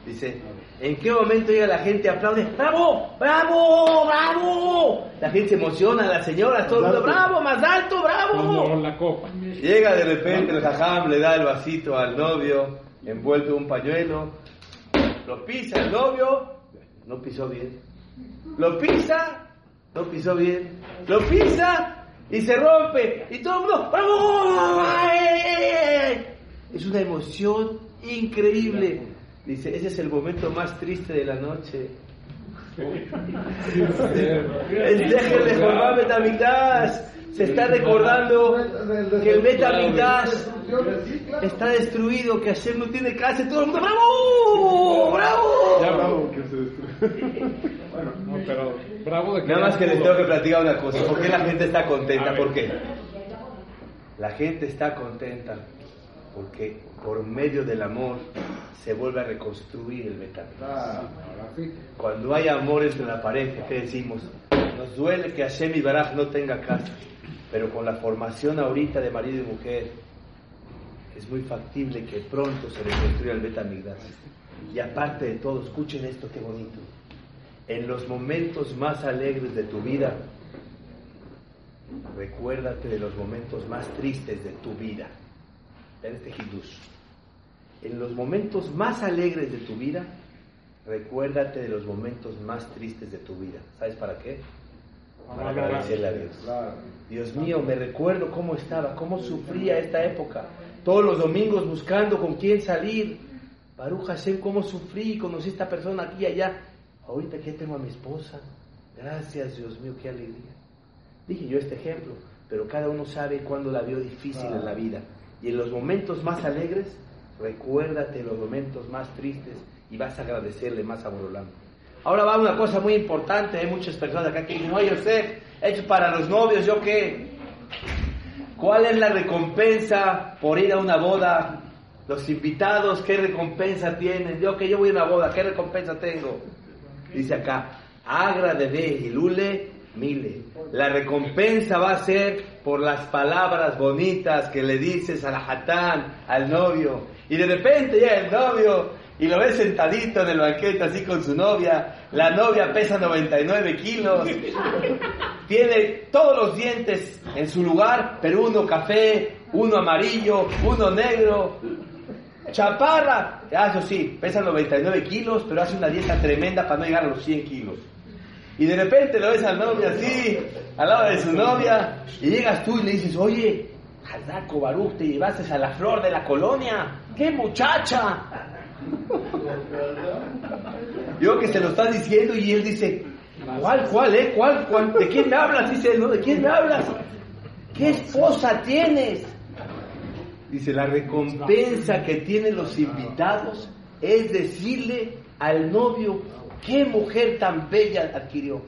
Dice, ¿en qué momento llega la gente aplaude? ¡Bravo! ¡Bravo! ¡Bravo! La gente se emociona, las señoras, todo el mundo, ¡bravo! ¡Más alto! ¡Bravo! la copa. Llega de repente el jajam, le da el vasito al novio, envuelto en un pañuelo, lo pisa el novio, no pisó bien. Lo pisa, no pisó bien. Lo pisa, y se rompe y todo el mundo es una emoción increíble dice ese es el momento más triste de la noche el deje de formar Betamigdash se está recordando que el Betamigdash está destruido que Hashem no tiene casa todo el mundo ¡bravo! ¡bravo! ya bravo que se destruye bueno, no, pero bravo de que Nada más que les tengo que platicar una cosa. ¿Por qué la gente está contenta? ¿Por qué? La gente está contenta porque por medio del amor se vuelve a reconstruir el metal. Cuando hay amor entre la pareja, ¿qué decimos? Nos duele que Hashem y Baraj no tenga casa, pero con la formación ahorita de marido y mujer, es muy factible que pronto se reconstruya el Betamigdash. Y aparte de todo, escuchen esto, qué bonito en los momentos más alegres de tu vida, recuérdate de los momentos más tristes de tu vida. En este hidush. En los momentos más alegres de tu vida, recuérdate de los momentos más tristes de tu vida. ¿Sabes para qué? Para agradecerle a Dios. Dios mío, me recuerdo cómo estaba, cómo sufría esta época. Todos los domingos buscando con quién salir. Baruch Hashem, cómo sufrí, conocí a esta persona aquí y allá. Ahorita que tengo a mi esposa, gracias Dios mío, qué alegría. Dije yo este ejemplo, pero cada uno sabe cuándo la vio difícil en la vida. Y en los momentos más alegres, recuérdate los momentos más tristes y vas a agradecerle más a Borolán. Ahora va una cosa muy importante, hay muchas personas acá que dicen, oye usted, hecho para los novios, ¿yo qué? ¿Cuál es la recompensa por ir a una boda? Los invitados, ¿qué recompensa tienen? Yo que yo voy a una boda, ¿qué recompensa tengo? Dice acá, Agra de Hilule, Mire, la recompensa va a ser por las palabras bonitas que le dices al hatán, al novio. Y de repente llega el novio y lo ves sentadito en el banquete así con su novia. La novia pesa 99 kilos. Tiene todos los dientes en su lugar, pero uno café, uno amarillo, uno negro. Chaparra, ah, eso sí, pesa 99 kilos, pero hace una dieta tremenda para no llegar a los 100 kilos. Y de repente lo ves al novio así, al lado de su novia, y llegas tú y le dices, oye, Hadako Baruch, te llevaste a la flor de la colonia, ¡qué muchacha! Yo que se lo está diciendo y él dice, ¿cuál, cuál, eh? ¿Cuál, cuál? ¿De quién me hablas? Dice él, ¿no? ¿De quién me hablas? ¿Qué esposa tienes? Dice, la recompensa que tienen los invitados es decirle al novio, ¿qué mujer tan bella adquirió?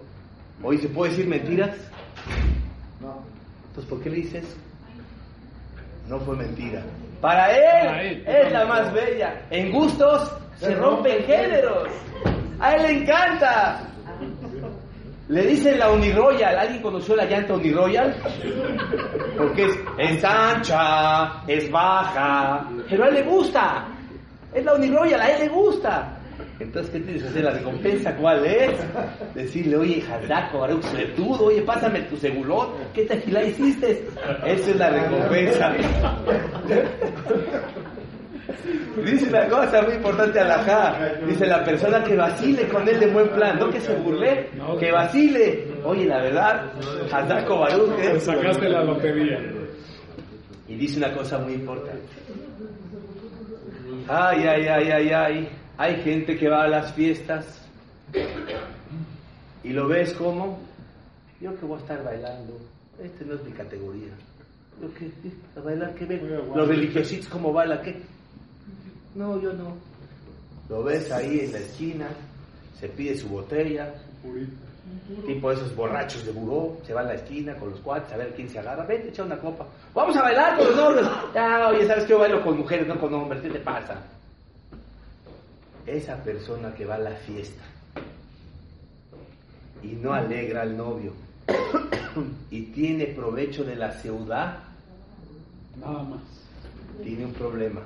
Hoy se puede decir mentiras. Entonces, ¿por qué le dices? No fue mentira. Para él, es la más bella. En gustos se rompen géneros. A él le encanta. Le dicen la Uniroyal. ¿Alguien conoció la llanta Uniroyal? Porque es, es ancha, es baja, pero a él le gusta. Es la Uniroyal, a él le gusta. Entonces, ¿qué tienes que hacer? ¿La recompensa cuál es? Decirle, oye, Jadaco, Baruch Sertudo, oye, pásame tu segulot, ¿qué tequila hiciste? Esa es la recompensa. Dice una cosa muy importante a la Dice la persona que vacile con él de buen plan, no que se burle, que vacile. Oye, la verdad, Jadaco Baruch. ¿eh? Sacaste la lotería. Y dice una cosa muy importante. Ay, ay, ay, ay, ay. Hay gente que va a las fiestas y lo ves como, yo que voy a estar bailando, este no es mi categoría. Yo que, a bailar, ¿qué ven? Los religiositos, ¿cómo baila? ¿Qué? No, yo no. Lo ves ahí en la esquina, se pide su botella, tipo esos borrachos de buró, se va a la esquina con los cuates a ver quién se agarra, vete, echa una copa. Vamos a bailar con los hombres. Ya, oye, ¿sabes que yo bailo con mujeres, no con hombres? ¿Qué te pasa? Esa persona que va a la fiesta y no alegra al novio y tiene provecho de la ciudad, nada más. Tiene un problema.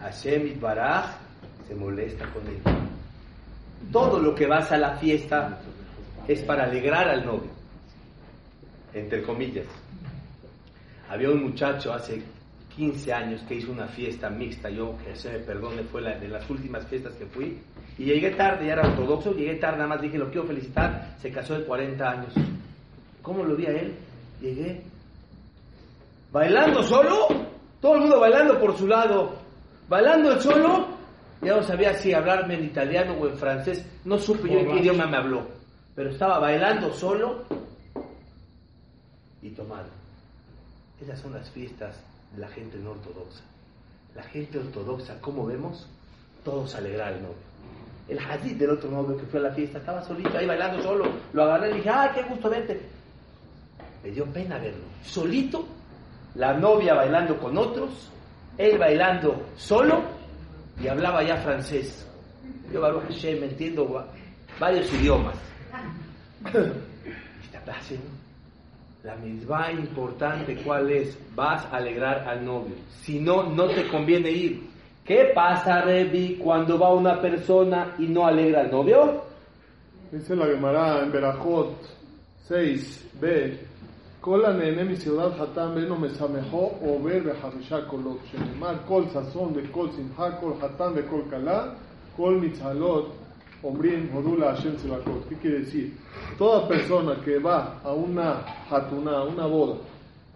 Hashem Baraj se molesta con él. Todo lo que vas a la fiesta es para alegrar al novio, entre comillas. Había un muchacho hace 15 años que hizo una fiesta mixta, yo que se me perdone, fue la, de las últimas fiestas que fui, y llegué tarde, ya era ortodoxo, llegué tarde, nada más dije, lo quiero felicitar, se casó de 40 años. ¿Cómo lo vi a él? Llegué, bailando solo, todo el mundo bailando por su lado, bailando el solo, ya no sabía si hablarme en italiano o en francés, no supe yo en qué idioma me habló, pero estaba bailando solo y tomado. Esas son las fiestas la gente no ortodoxa. La gente ortodoxa, ¿cómo vemos? Todos alegrar al novio. El hadith del otro novio que fue a la fiesta estaba solito ahí bailando solo. Lo agarré y dije, ¡ay, qué gusto verte! Me dio pena verlo. Solito, la novia bailando con otros, él bailando solo y hablaba ya francés. Yo, Baruch Hashem, entiendo varios idiomas. Está la misma importante, ¿cuál es? Vas a alegrar al novio. Si no, no te conviene ir. ¿Qué pasa, Revi, cuando va una persona y no alegra al novio? Dice la Gemara en Berajot 6b. Cola nene mi ciudad hatam beno mesamejó o ver behamisha kolot shenemar kol sazón de kol simha kol hatam de kol kalá kol mitzalot Ombrin Modula Hashem ¿Qué quiere decir? Toda persona que va a una hatuna, una boda,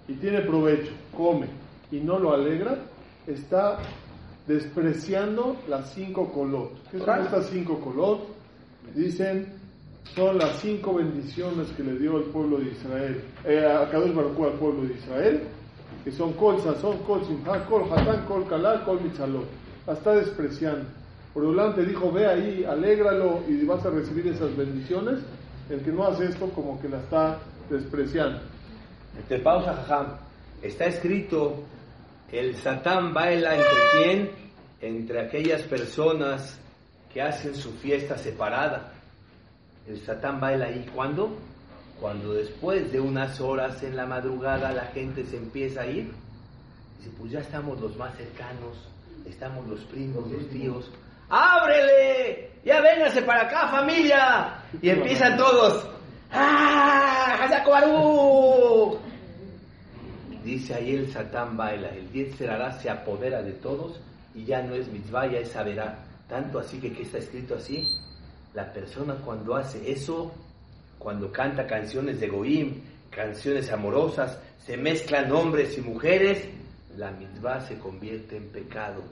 y tiene provecho, come y no lo alegra, está despreciando las cinco colot. ¿Qué son estas cinco colot? Dicen, son las cinco bendiciones que le dio el pueblo de Israel, eh, a Kadosh Baruch al pueblo de Israel, que son Kol Sazón, Kol Simha, Kol Hatán, Kol Kalal, Kol Mitzalot. La está despreciando. Por delante dijo, ve ahí, alégralo y vas a recibir esas bendiciones. El que no hace esto como que la está despreciando. Entre pausa, jajam. Está escrito, el Satán baila entre quién? Entre aquellas personas que hacen su fiesta separada. El Satán baila ahí. ¿Cuándo? Cuando después de unas horas en la madrugada la gente se empieza a ir, dice, pues ya estamos los más cercanos, estamos los primos, los tíos, ¡ábrele! ¡Ya véngase para acá, familia! Y empiezan todos, ¡ah! Dice ahí el Satán baila, el Yetzerará se apodera de todos y ya no es mitzvah, ya es saberá. Tanto así que, ¿qué está escrito así? La persona cuando hace eso, cuando canta canciones de Goim, canciones amorosas, se mezclan hombres y mujeres, la mitzvah se convierte en pecado.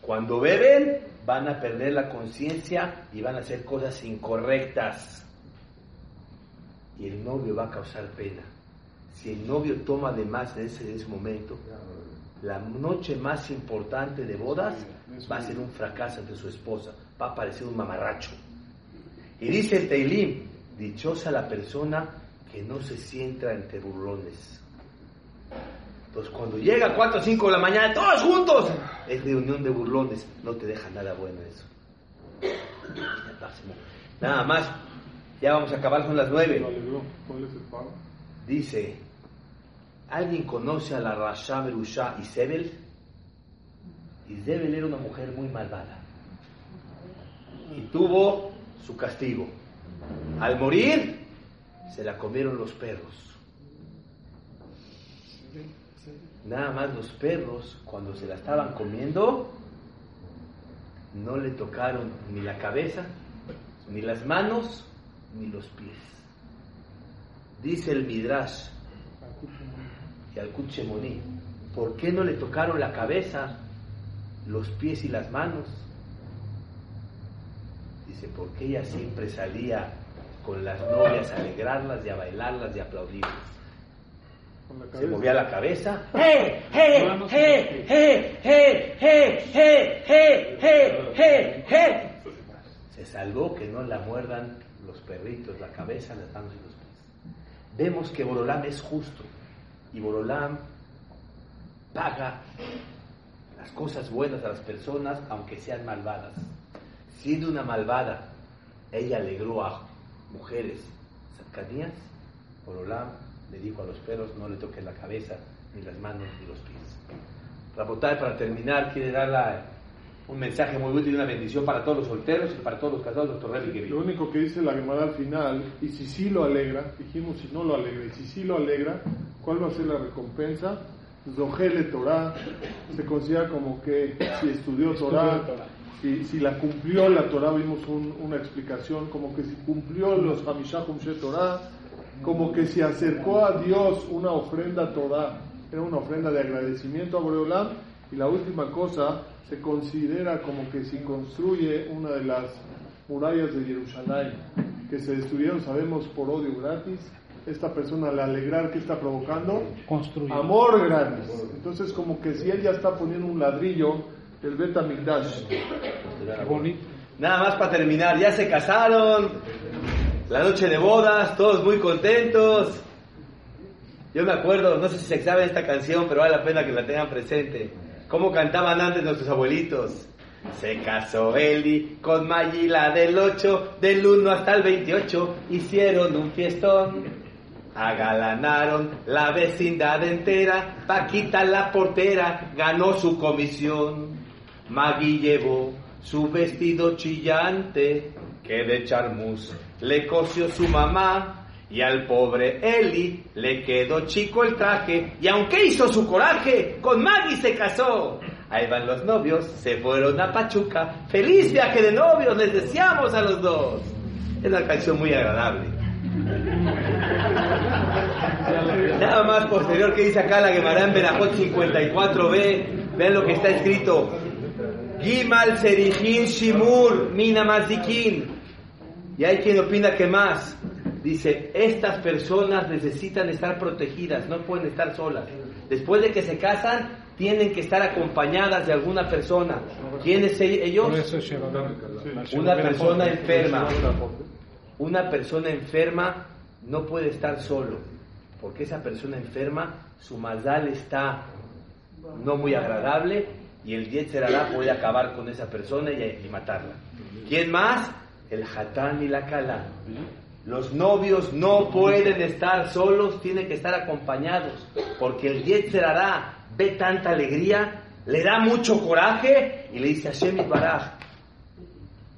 Cuando beben, van a perder la conciencia y van a hacer cosas incorrectas. Y el novio va a causar pena. Si el novio toma de más en ese, en ese momento, la noche más importante de bodas va a ser un fracaso ante su esposa, va a parecer un mamarracho. Y dice el Teilim, dichosa la persona que no se sienta entre burlones. Entonces cuando llega a 4 o 5 de la mañana, todos juntos, es reunión de burlones, no te deja nada bueno eso. Nada más, ya vamos a acabar con las 9. Dice, ¿alguien conoce a la Rasha Berusha y Sebel? Isabel era una mujer muy malvada y tuvo su castigo. Al morir, se la comieron los perros. Nada más los perros, cuando se la estaban comiendo, no le tocaron ni la cabeza, ni las manos, ni los pies. Dice el Midrash y al Kuchemoní, ¿por qué no le tocaron la cabeza los pies y las manos. Dice, porque ella siempre salía con las novias a alegrarlas y a bailarlas y a aplaudirlas. Se movía la cabeza. ¡Hey, hey, hey, hey, hey, hey, hey, hey, hey, Se salvó que no la muerdan los perritos, la cabeza, las manos y los pies. Vemos que Borolam es justo y Borolam paga las cosas buenas a las personas, aunque sean malvadas. Siendo una malvada, ella alegró a mujeres cercanías, Olam le dijo a los perros, no le toquen la cabeza, ni las manos, ni los pies. Rabotai, para terminar, quiere dar un mensaje muy útil y una bendición para todos los solteros y para todos los casados, doctor. Lo único que dice la Gemara al final, y si sí lo alegra, dijimos si no lo alegra, y si sí lo alegra, ¿cuál va a ser la recompensa? Zohele Torah, se considera como que si estudió Torah, si, si la cumplió la Torah, vimos una explicación, como que si cumplió los Hamishah Humshe Torah, como que si acercó a Dios una ofrenda Torah, era una ofrenda de agradecimiento a Boreolam, y la última cosa, se considera como que si construye una de las murallas de Jerusalén, que se destruyeron, sabemos, por odio gratis, esta persona al alegrar que está provocando amor grande. Entonces como que si él ya está poniendo un ladrillo el beta Nada más para terminar, ya se casaron, la noche de bodas, todos muy contentos. Yo me acuerdo, no sé si se sabe esta canción, pero vale la pena que la tengan presente. ¿Cómo cantaban antes nuestros abuelitos? Se casó Eli con Mayila del 8, del 1 hasta el 28, hicieron un fiestón. Agalanaron la vecindad entera, Paquita la portera ganó su comisión. Magui llevó su vestido chillante, que de charmus le cosió su mamá, y al pobre Eli le quedó chico el traje, y aunque hizo su coraje, con Maggie se casó. Ahí van los novios, se fueron a Pachuca, feliz viaje de novios, les deseamos a los dos. Es una canción muy agradable. Nada más posterior que dice acá la Gemara en Berajot 54b, vean lo que está escrito. Gimal Serifin Shimur Minamazikin. Y hay quien opina que más. Dice, estas personas necesitan estar protegidas, no pueden estar solas. Después de que se casan, tienen que estar acompañadas de alguna persona. ¿Quiénes ellos? Una persona enferma. Una persona enferma no puede estar solo, porque esa persona enferma, su mazal está no muy agradable y el Yetzerará puede acabar con esa persona y, matarla. ¿Quién más? El Hatán y la Kala. Los novios no pueden estar solos, tienen que estar acompañados, porque el Yetzer hará, ve tanta alegría, le da mucho coraje y le dice a Shemit Baraj,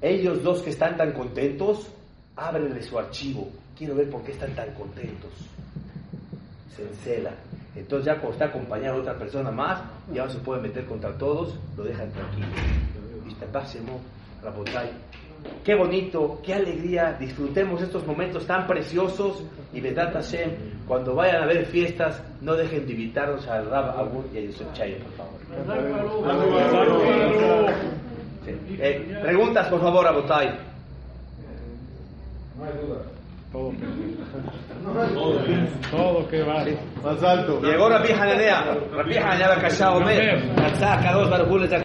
ellos dos que están tan contentos, ábrenle su archivo, quiero ver por qué están tan contentos. Se encela. Entonces ya cuando está acompañado de otra persona más, ya no se puede meter contra todos, lo dejan tranquilo. Qué bonito, qué alegría, disfrutemos estos momentos tan preciosos y Vedat Hashem, cuando vayan a ver fiestas, no dejen de invitarnos al Rab Agur y a Yosef Chayo, por favor. Eh, preguntas, por favor, Abotay. No hay duda. Todo que, todo que va. Más alto. Llegó Rabbi Hananea. Rabbi Hananea, Kashá Omer. Katzá, Kadosh, Baruch